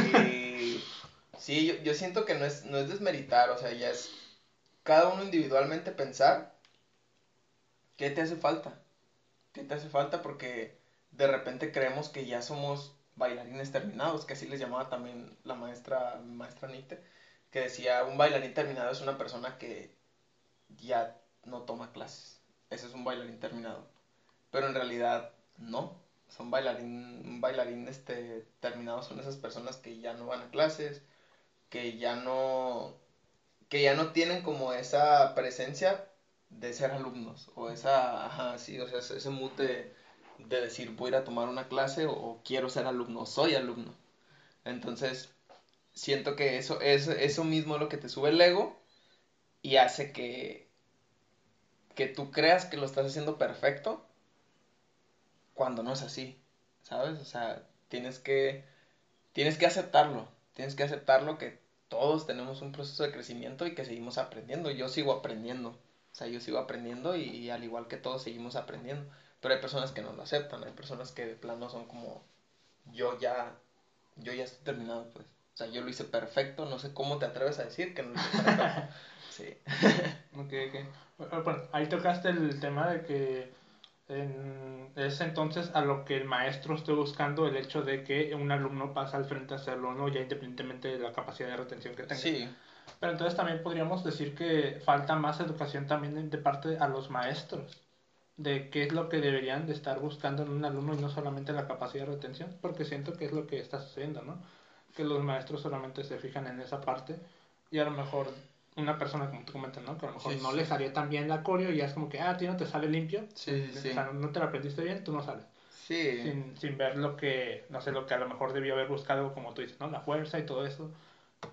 Y sí, yo, yo siento que no es, no es desmeritar, o sea, ya es cada uno individualmente pensar qué te hace falta, qué te hace falta porque de repente creemos que ya somos bailarines terminados, que así les llamaba también la maestra, maestra Nite, que decía, un bailarín terminado es una persona que ya no toma clases ese es un bailarín terminado. Pero en realidad no. Son bailarín, un bailarín este, terminado son esas personas que ya no van a clases, que ya no, que ya no tienen como esa presencia de ser alumnos, o esa, ajá, sí, o sea, ese mood de, de decir voy a ir a tomar una clase o, quiero ser alumno, soy alumno. Entonces, siento que eso, es, eso mismo es lo que te sube el ego y hace que, que tú creas que lo estás haciendo perfecto cuando no es así, ¿sabes? O sea, tienes que, tienes que aceptarlo, tienes que aceptarlo que todos tenemos un proceso de crecimiento y que seguimos aprendiendo. Yo sigo aprendiendo, o sea, yo sigo aprendiendo y, al igual que todos seguimos aprendiendo. Pero hay personas que no lo aceptan, hay personas que de plano son como, yo ya, yo ya estoy terminado, pues. O sea, yo lo hice perfecto, no sé cómo te atreves a decir que no lo hice perfecto. Sí. ok, ok. Bueno, ahí tocaste el tema de que es entonces a lo que el maestro esté buscando el hecho de que un alumno pasa al frente a hacerlo, ¿no? Ya independientemente de la capacidad de retención que tenga. Sí. Pero entonces también podríamos decir que falta más educación también de parte a los maestros de qué es lo que deberían de estar buscando en un alumno y no solamente la capacidad de retención, porque siento que es lo que está sucediendo, ¿no? Que los maestros solamente se fijan en esa parte y a lo mejor una persona, como tú comentas, ¿no? Que a lo mejor no le salió tan bien la coreo y ya es como que, ah, a ti no te sale limpio. Sí, sí, O sea, no te la aprendiste bien, tú no sales. Sí. Sin, sin ver lo que, no sé, lo que a lo mejor debió haber buscado, como tú dices, ¿no? La fuerza y todo eso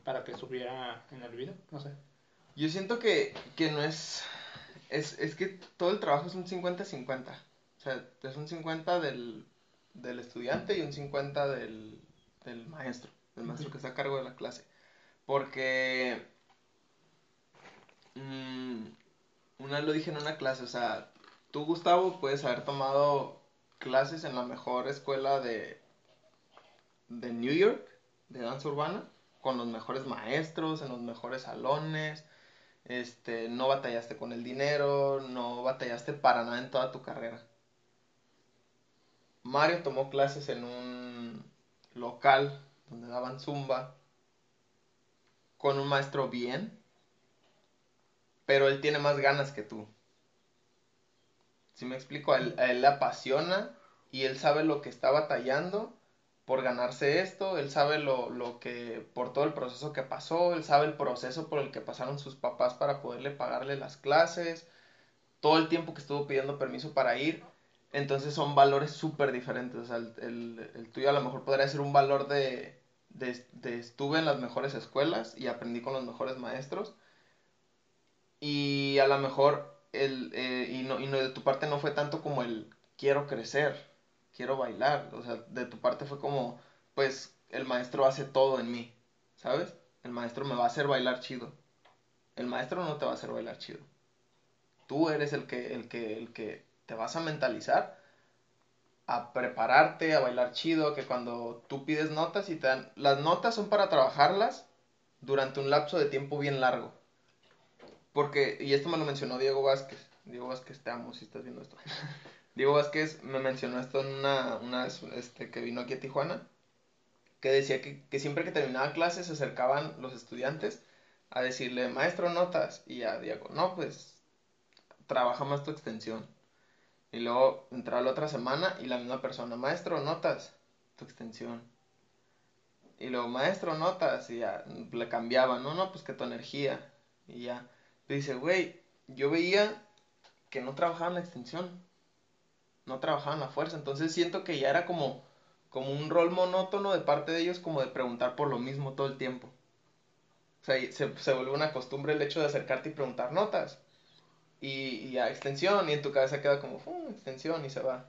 para que subiera en el video, no sé. Yo siento que, que no es, es, es que todo el trabajo es un 50-50. O sea, es un 50 del, del estudiante y un 50 del, del maestro, del maestro que está a cargo de la clase. Porque Mm, una vez lo dije en una clase, o sea, tú Gustavo puedes haber tomado clases en la mejor escuela de, de New York, de danza urbana, con los mejores maestros, en los mejores salones, este, no batallaste con el dinero, no batallaste para nada en toda tu carrera. Mario tomó clases en un local donde daban zumba con un maestro bien, pero él tiene más ganas que tú. Si me explico, a él, le apasiona y él sabe lo que está batallando por ganarse esto, él sabe lo, lo, que, por todo el proceso que pasó, él sabe el proceso por el que pasaron sus papás para poderle pagarle las clases, todo el tiempo que estuvo pidiendo permiso para ir, entonces son valores súper diferentes, o sea, el, el, el, tuyo a lo mejor podría ser un valor de, estuve en las mejores escuelas y aprendí con los mejores maestros. Y a lo mejor, el, eh, y, no, y no, de tu parte no fue tanto como el quiero crecer, quiero bailar. O sea, de tu parte fue como, pues el maestro hace todo en mí, ¿sabes? El maestro me va a hacer bailar chido. El maestro no te va a hacer bailar chido. Tú eres el que, el que, el que te vas a mentalizar a prepararte, a bailar chido, que cuando tú pides notas y te dan... Las notas son para trabajarlas durante un lapso de tiempo bien largo. Porque, y esto me lo mencionó Diego Vázquez. Diego Vázquez, te amo si estás viendo esto. Diego Vázquez me mencionó esto en una, una este, que vino aquí a Tijuana, que decía que, que siempre que terminaba clases se acercaban los estudiantes a decirle, maestro, notas. Y ya Diego, no, pues, trabaja más tu extensión. Y luego entraba la otra semana y la misma persona, maestro, notas, tu extensión. Y luego, maestro, notas, y ya le cambiaba, no, no, pues que tu energía. Y ya. dice, güey, yo veía que no trabajaban la extensión, no trabajaban la fuerza, entonces siento que ya era como, como un rol monótono de parte de ellos, como de preguntar por lo mismo todo el tiempo. O sea, se, se vuelve una costumbre el hecho de acercarte y preguntar notas y, y a extensión, y en tu cabeza queda como, extensión, y se va.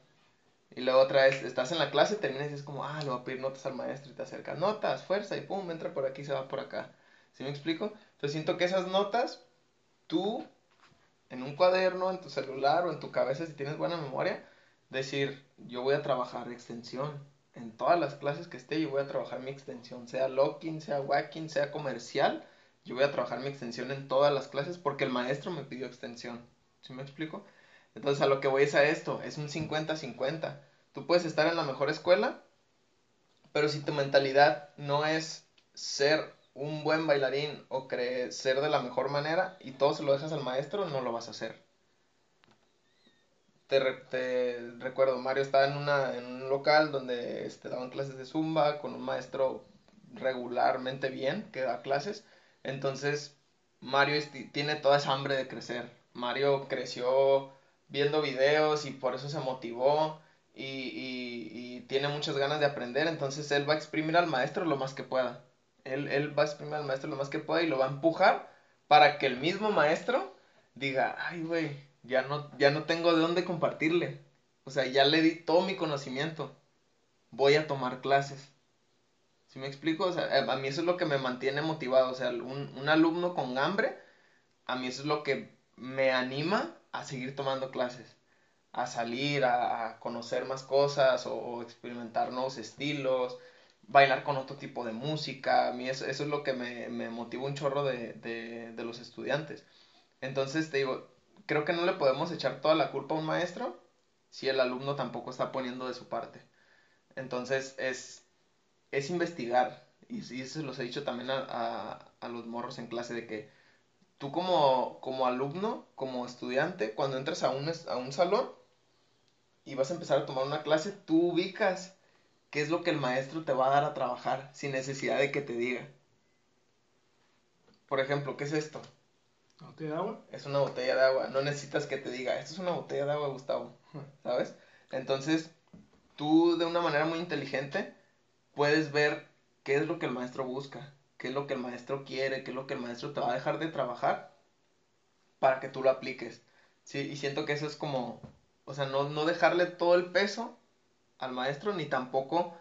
Y luego otra vez estás en la clase, terminas y es como, ah, le voy a pedir notas al maestro y te acerca, notas, fuerza, y pum, entra por aquí, se va por acá. ¿Sí me explico? Entonces siento que esas notas, tú, en un cuaderno, en tu celular o en tu cabeza, si tienes buena memoria, decir, yo voy a trabajar extensión. En todas las clases que esté, yo voy a trabajar mi extensión, sea locking, sea whacking, sea comercial, yo voy a trabajar mi extensión en todas las clases porque el maestro me pidió extensión. ¿Sí me explico? Entonces a lo que voy es a esto, es un 50-50. Tú puedes estar en la mejor escuela, pero si tu mentalidad no es ser un buen bailarín o crecer de la mejor manera y todo se lo dejas al maestro, no lo vas a hacer. Te, te recuerdo, Mario estaba en, una, en un local donde este, daban clases de zumba con un maestro regularmente bien que da clases entonces, Mario tiene toda esa hambre de crecer. Mario creció viendo videos y por eso se motivó y, tiene muchas ganas de aprender. Entonces, él va a exprimir al maestro lo más que pueda. Él, él va a exprimir al maestro lo más que pueda y lo va a empujar para que el mismo maestro diga, ay, güey, ya no, ya no tengo de dónde compartirle. O sea, ya le di todo mi conocimiento. Voy a tomar clases. ¿Sí me explico? O sea, a mí eso es lo que me mantiene motivado. O sea, un, alumno con hambre, a mí eso es lo que me anima a seguir tomando clases. A salir, a, conocer más cosas o, experimentar nuevos estilos, bailar con otro tipo de música. A mí eso, es lo que me, me motiva un chorro de, de los estudiantes. Entonces, te digo, creo que no le podemos echar toda la culpa a un maestro si el alumno tampoco está poniendo de su parte. Entonces, es, es investigar. Y, eso se los he dicho también a, los morros en clase, de que tú como, como alumno, como estudiante, cuando entras a un, a un salón y vas a empezar a tomar una clase, tú ubicas qué es lo que el maestro te va a dar a trabajar sin necesidad de que te diga. Por ejemplo, ¿qué es esto? ¿Botella de agua? Es una botella de agua. No necesitas que te diga, esto es una botella de agua, Gustavo. ¿Sabes? Entonces, tú de una manera muy inteligente puedes ver qué es lo que el maestro busca, qué es lo que el maestro quiere, qué es lo que el maestro te va a dejar de trabajar para que tú lo apliques. Sí, y siento que eso es como, o sea, no, no dejarle todo el peso al maestro, ni tampoco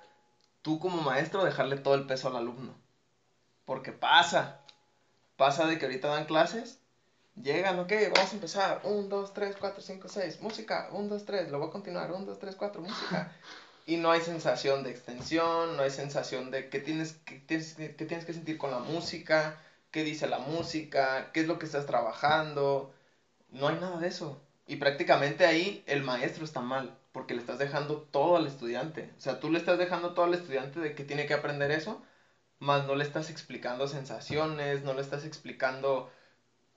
tú como maestro dejarle todo el peso al alumno. Porque pasa, pasa de que ahorita dan clases, llegan, ok, vamos a empezar, 1, 2, 3, 4, 5, 6, música, 1, 2, 3, lo voy a continuar, 1, 2, 3, 4, música. y no hay sensación de extensión, no hay sensación de qué tienes, qué tienes, qué tienes que sentir con la música, qué dice la música, qué es lo que estás trabajando. No hay nada de eso. Y prácticamente ahí el maestro está mal, porque le estás dejando todo al estudiante. O sea, tú le estás dejando todo al estudiante de que tiene que aprender eso, más no le estás explicando sensaciones, no le estás explicando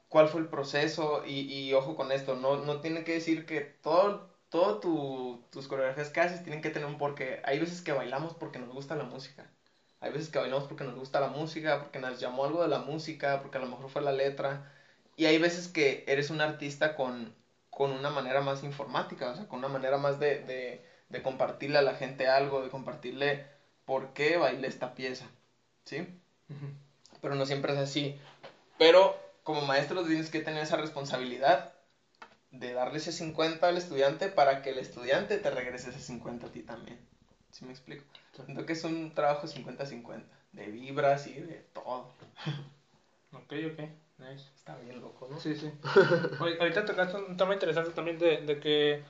cuál fue el proceso. Y, y ojo con esto, no, no tiene que decir que todo todo tu, tus coreografías que haces tienen que tener un porqué. Hay veces que bailamos porque nos gusta la música. Hay veces que bailamos porque nos gusta la música, porque nos llamó algo de la música, porque a lo mejor fue la letra. Y hay veces que eres un artista con, con una manera más informática, o sea, con una manera más de, de, de compartirle a la gente algo, de compartirle por qué bailé esta pieza. ¿sí? Pero no siempre es así. Pero como maestro tienes que tener esa responsabilidad de darle ese 50 al estudiante para que el estudiante te regrese ese 50 a ti también. ¿Sí me explico? Siento que es un trabajo 50-50, de vibras y de todo. Ok, ok, nice. Está bien loco, ¿no? Sí, sí. Oye, Ahorita tocaste un tema interesante también de, de que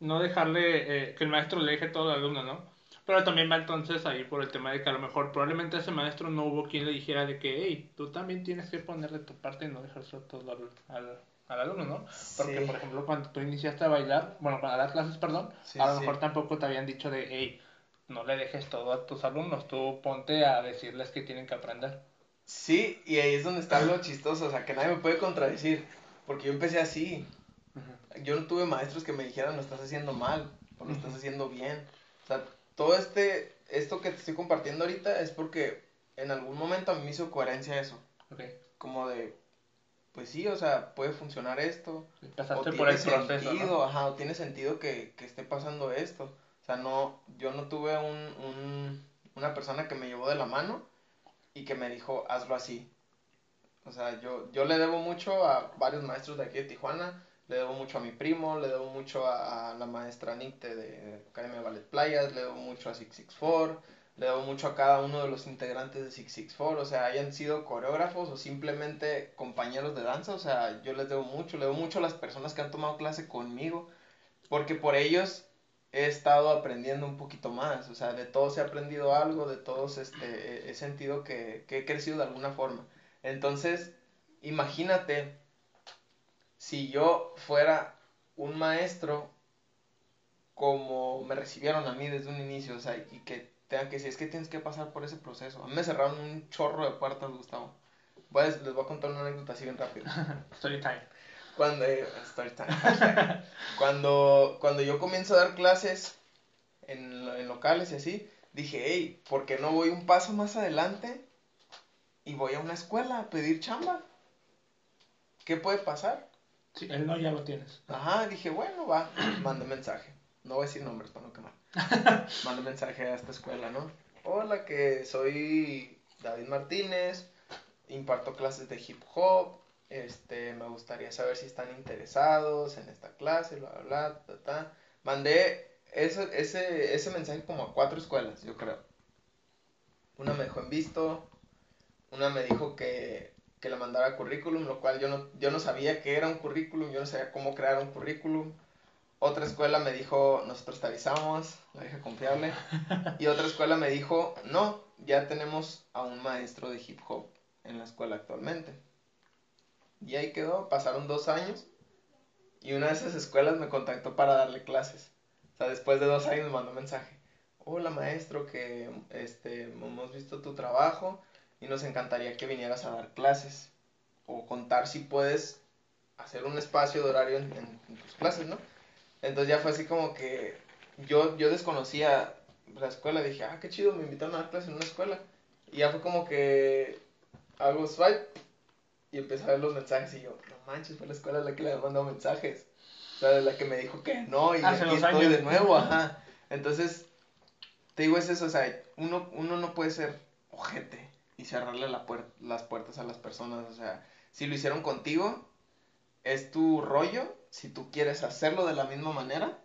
no dejarle, eh, que el maestro le deje todo al alumno, ¿no? Pero también va entonces ahí por el tema de que a lo mejor probablemente ese maestro no hubo quien le dijera de que, hey, tú también tienes que poner de tu parte y no dejar solo todo al, al, al alumno, ¿no? Porque, Sí. por ejemplo, cuando tú iniciaste a bailar, bueno, para dar clases, perdón, Sí, a lo sí. mejor tampoco te habían dicho de, hey, no le dejes todo a tus alumnos, tú ponte a decirles que tienen que aprender. Sí, y ahí es donde está lo chistoso, o sea, que nadie me puede contradecir, porque yo empecé así. Yo no tuve maestros que me dijeran, lo estás haciendo mal, o lo estás haciendo bien. O sea, todo este, esto que te estoy compartiendo ahorita es porque en algún momento a mí me hizo coherencia eso. Ok. Como de, pues sí, o sea, puede funcionar esto. O Pasaste por el proceso, sentido, ¿no? ajá, o tiene sentido que, que esté pasando esto. O sea, no, yo no tuve un, un, una persona que me llevó de la mano y que me dijo, hazlo así. O sea, yo, yo le debo mucho a varios maestros de aquí de Tijuana, le debo mucho a mi primo, le debo mucho a, a la maestra Nicte de Academia Ballet Playas, le debo mucho a Six Six Four, le debo mucho a cada uno de los integrantes de Six Six Four, o sea, hayan sido coreógrafos o simplemente compañeros de danza, o sea, yo les debo mucho, le debo mucho a las personas que han tomado clase conmigo, porque por ellos he estado aprendiendo un poquito más, o sea, de todos he aprendido algo, de todos este, he sentido que, que he crecido de alguna forma. Entonces, imagínate si yo fuera un maestro como me recibieron a mí desde un inicio, o sea, y que tengan que decir, es que tienes que pasar por ese proceso. A mí me cerraron un chorro de puertas, Gustavo. Voy a- les voy a contar una anécdota así bien rápido. Story time. Cuando, eh, story time. cuando, cuando yo comienzo a dar clases en, en locales y así, dije, hey, ¿por qué no voy un paso más adelante y voy a una escuela a pedir chamba? ¿Qué puede pasar? Sí, el no ya lo tienes. Ajá, dije, bueno, va, mandé mensaje. No voy a decir nombres para no quemar. Mandé mensaje a esta escuela, ¿no? Hola, que soy David Martínez, imparto clases de hip hop, este, me gustaría saber si están interesados en esta clase, bla, bla, bla, ta, ta. Mandé ese, ese, ese mensaje como a cuatro escuelas, yo creo. Una me dejó en visto, una me dijo que, que le mandara currículum, lo cual yo no, yo no sabía que era un currículum, yo no sabía cómo crear un currículum. Otra escuela me dijo, nosotros te avisamos, la vieja confiable. Y otra escuela me dijo, no, ya tenemos a un maestro de hip hop en la escuela actualmente. Y ahí quedó, pasaron dos años y una de esas escuelas me contactó para darle clases. O sea, después de dos años me mandó un mensaje. Hola maestro, que este, hemos visto tu trabajo y nos encantaría que vinieras a dar clases. O contar si puedes hacer un espacio de horario en, en- en tus clases, ¿no? Entonces ya fue así como que yo, yo desconocía la escuela, dije, ah, qué chido, me invitaron a dar clases en una escuela. Y ya fue como que hago swipe y empecé a ver los mensajes y yo, no manches, fue la escuela la que le mandado mensajes. O sea, la que me dijo que no y Hace aquí estoy años. de nuevo, ajá. Entonces, te digo, es eso, o sea, uno, uno no puede ser ojete y cerrarle la puer- las puertas a las personas, o sea, si lo hicieron contigo, es tu rollo, si tú quieres hacerlo de la misma manera,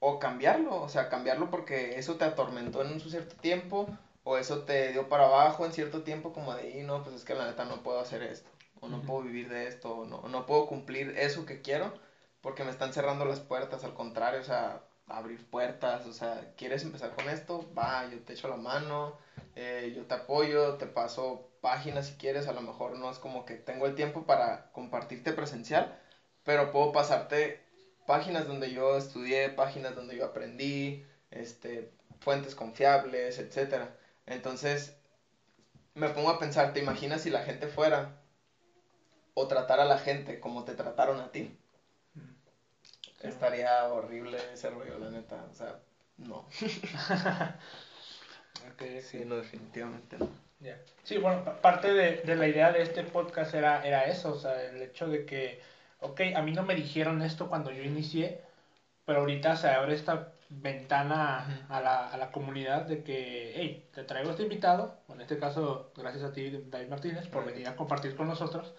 o cambiarlo, o sea, cambiarlo porque eso te atormentó en un cierto tiempo, o eso te dio para abajo en cierto tiempo, como de, "Y, no, pues es que la neta no puedo hacer esto, o no Ujú. puedo vivir de esto, o no, no puedo cumplir eso que quiero, porque me están cerrando las puertas, al contrario, o sea, abrir puertas, o sea, ¿quieres empezar con esto? Va, yo te echo la mano, eh, yo te apoyo, te paso páginas si quieres, a lo mejor no es como que tengo el tiempo para compartirte presencial, pero puedo pasarte páginas donde yo estudié, páginas donde yo aprendí, este, fuentes confiables, etcétera. Entonces, me pongo a pensar, ¿te imaginas si la gente fuera o tratara a la gente como te trataron a ti? Estaría horrible ese rollo, la neta. O sea, no. Ok, Sí, sí. no, definitivamente no. Ya. Sí, bueno, pa- parte de, de la idea de este podcast era, era eso, o sea, el hecho de que, ok, a mí no me dijeron esto cuando yo inicié, pero ahorita se abre esta ventana a, la, a la comunidad de que, hey, te traigo este invitado, en este caso, gracias a ti, David Martínez, por venir a compartir con nosotros,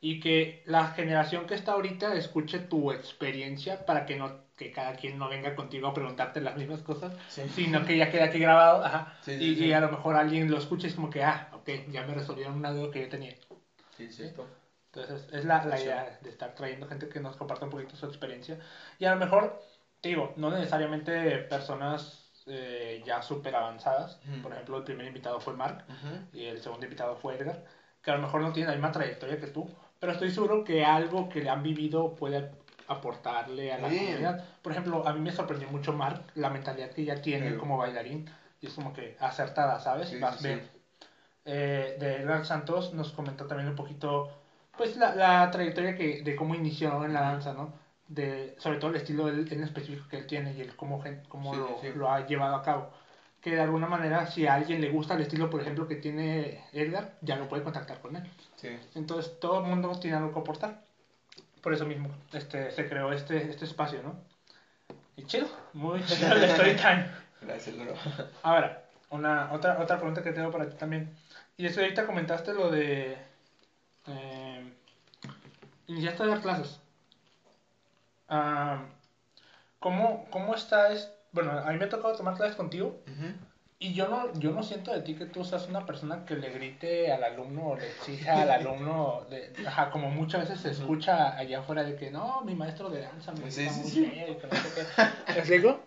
y que la generación que está ahorita escuche tu experiencia para que no que cada quien no venga contigo a preguntarte las mismas cosas, sino que ya quede aquí grabado, ajá, y, y, a lo mejor alguien lo escuche y es como que, ah, ok, ya me resolvieron una duda que yo tenía. Sí. Entonces, es la, la idea de estar trayendo gente que nos comparta un poquito su experiencia. Y a lo mejor, digo, no necesariamente personas eh, ya súper avanzadas. Por ejemplo, el primer invitado fue Mark y el segundo invitado fue Edgar, que a lo mejor no tienen la misma trayectoria que tú, pero estoy seguro que algo que le han vivido puede aportarle a la comunidad. Por ejemplo, a mí me sorprendió mucho Mark, la mentalidad que ya tiene como bailarín, y es como que acertada, ¿sabes? Más bien. Eh, de Edgar Santos nos comentó también un poquito, pues, la, la trayectoria que, de cómo inició en la danza, ¿no? De, sobre todo el estilo en específico que él tiene y el cómo, cómo lo, lo, ha llevado a cabo. Que de alguna manera, si a alguien le gusta el estilo, por ejemplo, que tiene Edgar, ya lo puede contactar con él. Entonces, todo el mundo tiene algo que aportar por eso mismo este, se creó este, este espacio, ¿no? Y chido, muy chido el story time. Gracias, bro. Ahora, una, otra, otra pregunta que tengo para ti también. Y es que ahorita comentaste lo de... Eh, iniciaste a dar clases. ¿cómo, ¿Cómo está? Es, bueno, a mí me ha tocado tomar clases contigo. Y yo no, yo no siento de ti que tú seas una persona que le grite al alumno o le exija al alumno, de, ajá, como muchas veces se escucha allá afuera de que no, mi maestro de danza me sí, sí, muy sí. bien, que no sé qué. ¿Te explico?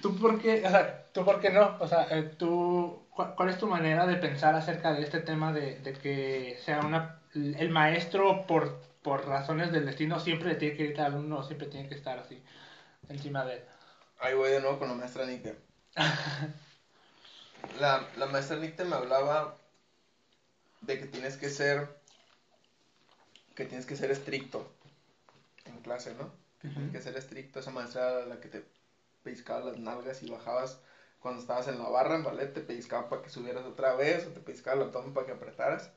¿Tú por qué, o sea, tú por qué no? O sea, eh, tú, ¿cuál, es tu manera de pensar acerca de este tema de, de que sea una, el maestro por, por razones del destino siempre le tiene que gritar al alumno, siempre tiene que estar así, encima de él? Ahí voy de nuevo con la maestra Nicke la, la maestra Nicte me hablaba de que tienes que ser que tienes que ser estricto en clase, ¿no? Que tienes que ser estricto. Esa maestra la que te pellizcaba las nalgas y bajabas cuando estabas en la barra en ballet, te pellizcaba para que subieras otra vez o te pellizcaba el toma para que apretaras.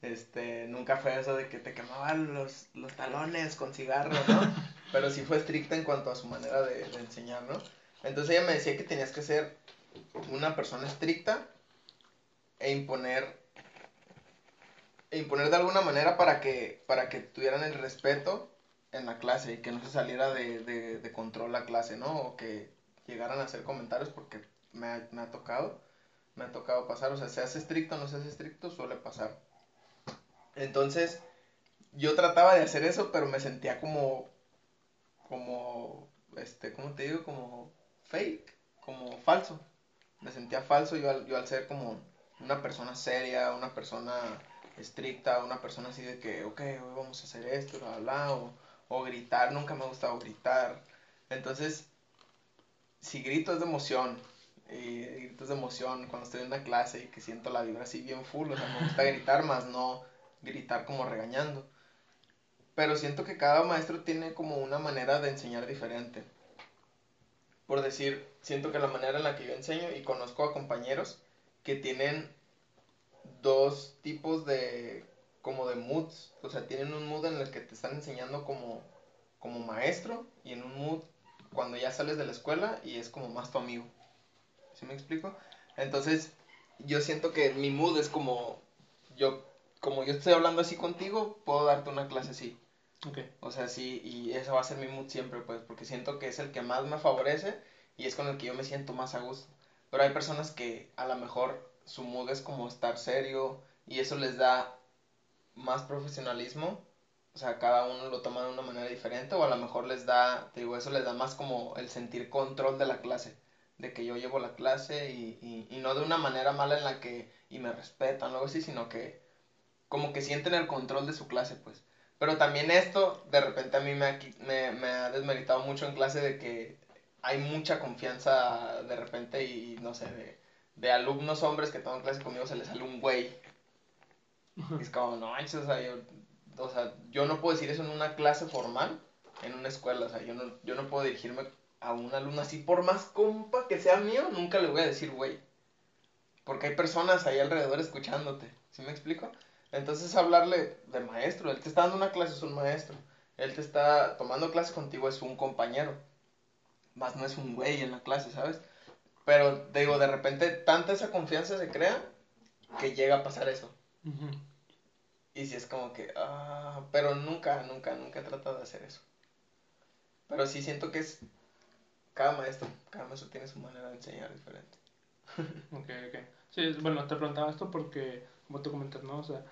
Este, nunca fue eso de que te quemaban los, los talones con cigarro, ¿no? Pero sí fue estricta en cuanto a su manera de, de enseñar, ¿no? Entonces ella me decía que tenías que ser una persona estricta e imponer e imponer de alguna manera para que para que tuvieran el respeto en la clase y que no se saliera de, de, control la clase, ¿no? O que llegaran a hacer comentarios porque me ha, me ha tocado, me ha tocado pasar, o sea, seas estricto o no seas estricto, suele pasar. Entonces, yo trataba de hacer eso, pero me sentía como, como, este, ¿cómo te digo? Como fake, como falso. Me sentía falso yo al, yo al ser como una persona seria, una persona estricta, una persona así de que, ok, hoy vamos a hacer esto, bla, bla, o, o gritar, nunca me ha gustado gritar. Entonces, si grito es de emoción, y grito es de emoción cuando estoy en una clase y que siento la vibra así bien full, o sea, me gusta gritar más no gritar como regañando. Pero siento que cada maestro tiene como una manera de enseñar diferente por decir, siento que la manera en la que yo enseño y conozco a compañeros que tienen dos tipos de como de moods, o sea, tienen un mood en el que te están enseñando como como maestro y en un mood cuando ya sales de la escuela y es como más tu amigo. ¿Sí me explico? Entonces, yo siento que mi mood es como yo como yo estoy hablando así contigo, puedo darte una clase así. O sea, sí, y eso va a ser mi mood siempre, pues, porque siento que es el que más me favorece y es con el que yo me siento más a gusto. Pero hay personas que a lo mejor su mood es como estar serio y eso les da más profesionalismo. O sea, cada uno lo toma de una manera diferente o a lo mejor les da, te digo, eso les da más como el sentir control de la clase. De que yo llevo la clase y, y, y no de una manera mala en la que, y me respetan o algo así, sino que como que sienten el control de su clase, pues. Pero también esto, de repente a mí me ha, me, me ha desmeritado mucho en clase de que hay mucha confianza de repente y no sé, de, de alumnos hombres que toman clase conmigo se les sale un güey. Y es como, no o sea, yo, o sea, yo no puedo decir eso en una clase formal, en una escuela, o sea, yo no, yo no puedo dirigirme a un alumno así, por más compa que sea mío, nunca le voy a decir güey. Porque hay personas ahí alrededor escuchándote, ¿sí me explico? Entonces hablarle de maestro, él te está dando una clase, es un maestro. Él te está tomando clase contigo, es un compañero. más no es un güey en la clase, ¿sabes? Pero, te digo, de repente tanta esa confianza se crea que llega a pasar eso. Y si es como que, ah, pero nunca, nunca, nunca he tratado de hacer eso. Pero sí siento que es cada maestro, cada maestro tiene su manera de enseñar diferente. ok, ok. Sí, bueno, te preguntaba esto porque, como tú comentas, ¿no? O sea,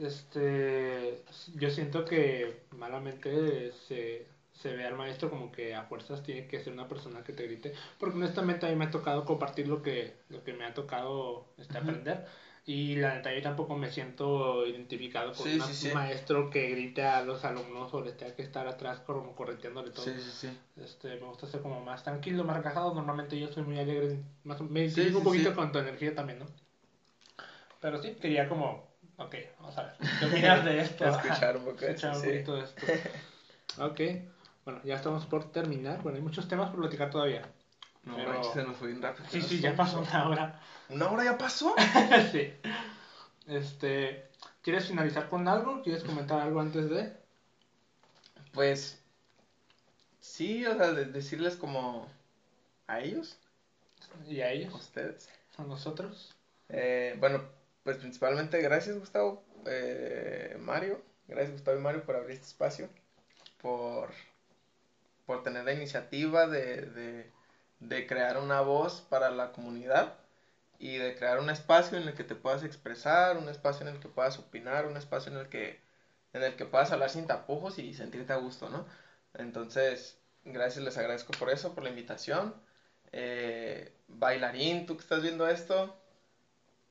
este, yo siento que malamente se, se ve al maestro como que a fuerzas tiene que ser una persona que te grite, porque honestamente a mí me ha tocado compartir lo que, lo que me ha tocado este, aprender. Y la neta, yo tampoco me siento identificado con un maestro que grite a los alumnos o les tenga que estar atrás como correteándole todo. Este, me gusta ser como más tranquilo, más relajado. Normalmente yo soy muy alegre, más, me identifico un poquito con tu energía también, ¿no? Pero sí, quería como, ok, vamos a ver, ¿qué opinas de esto? Escuchar un poco, Escuchar un poquito de esto. Ok, bueno, ya estamos por terminar. Bueno, hay muchos temas por platicar todavía. No, pero... se nos fue bien rápido. Sí, sí, ya pasó una hora. ¿Una hora ya pasó? sí. Este, ¿quieres finalizar con algo? ¿Quieres comentar algo antes de? Pues, sí, o sea, decirles como a ellos. ¿Y a ellos? A ustedes. ¿A nosotros? Eh, bueno, pues principalmente gracias Gustavo, eh, Mario, gracias Gustavo y Mario por abrir este espacio, por, por tener la iniciativa de, de, de crear una voz para la comunidad y de crear un espacio en el que te puedas expresar, un espacio en el que puedas opinar, un espacio en el que, en el que puedas hablar sin tapujos y sentirte a gusto, ¿no? Entonces, gracias, les agradezco por eso, por la invitación. Eh, bailarín, tú que estás viendo esto,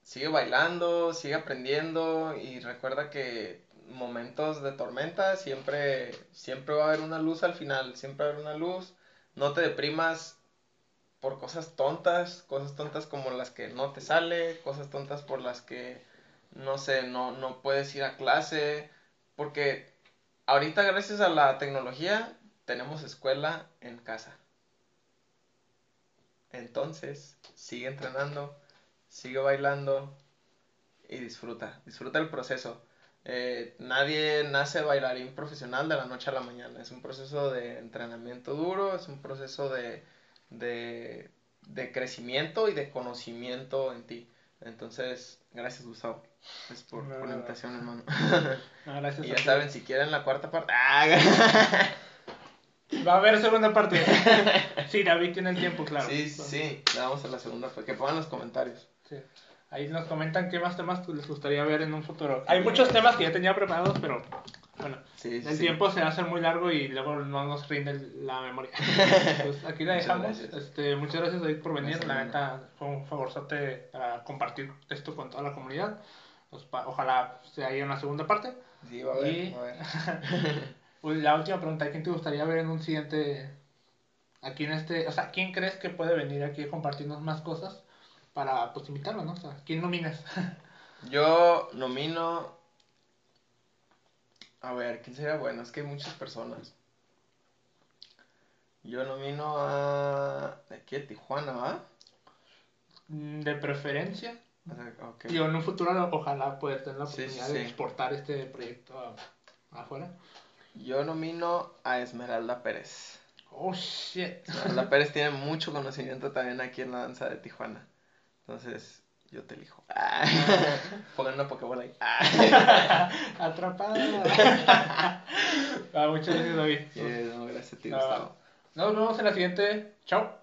sigue bailando, sigue aprendiendo y recuerda que momentos de tormenta siempre, siempre va a haber una luz al final, siempre va a haber una luz. No te deprimas, por cosas tontas, cosas tontas como las que no te sale, cosas tontas por las que, no sé, no, no puedes ir a clase, porque ahorita gracias a la tecnología tenemos escuela en casa. Entonces, sigue entrenando, sigue bailando y disfruta, disfruta el proceso. Eh, nadie nace bailarín profesional de la noche a la mañana, es un proceso de entrenamiento duro, es un proceso de de, de crecimiento y de conocimiento en ti. Entonces, gracias Gustavo. Gracias por, la invitación, hermano. gracias y ya saben, si quieren la cuarta parte. ¡ah! Va a haber segunda parte. sí, David tiene el tiempo, claro. Sí, sí, le damos a la segunda parte. Que pongan los comentarios. Sí. Ahí nos comentan qué más temas les gustaría ver en un futuro. Hay muchos temas que ya tenía preparados, pero bueno, el tiempo se va a hacer muy largo y luego no nos rinde la memoria. pues aquí la dejamos. Este, muchas gracias David por venir. la neta fue un favorzote para compartir esto con toda la comunidad. Pues, ojalá se haya una segunda parte. Sí, va a ver. pues, la última pregunta, ¿quién te gustaría ver en un siguiente aquí en este, o sea, ¿quién crees que puede venir aquí a compartirnos más cosas para pues invitarlo, ¿no? O sea, ¿quién nominas? Yo nomino a ver, ¿quién sería bueno? Es que hay muchas personas. Yo nomino a. ¿De aquí a Tijuana, va? Mm, de preferencia. Y en un futuro ojalá poder tener la oportunidad de exportar este proyecto afuera. Yo nomino a Esmeralda Pérez. Oh shit. Esmeralda Pérez tiene mucho conocimiento también aquí en la danza de Tijuana. Entonces, yo te elijo. Ah. Pongan una Pokébola ahí. Ah. Atrapada. ah, muchas gracias, David. no, gracias a ti, Gustavo. Nos vemos en la siguiente. Chao.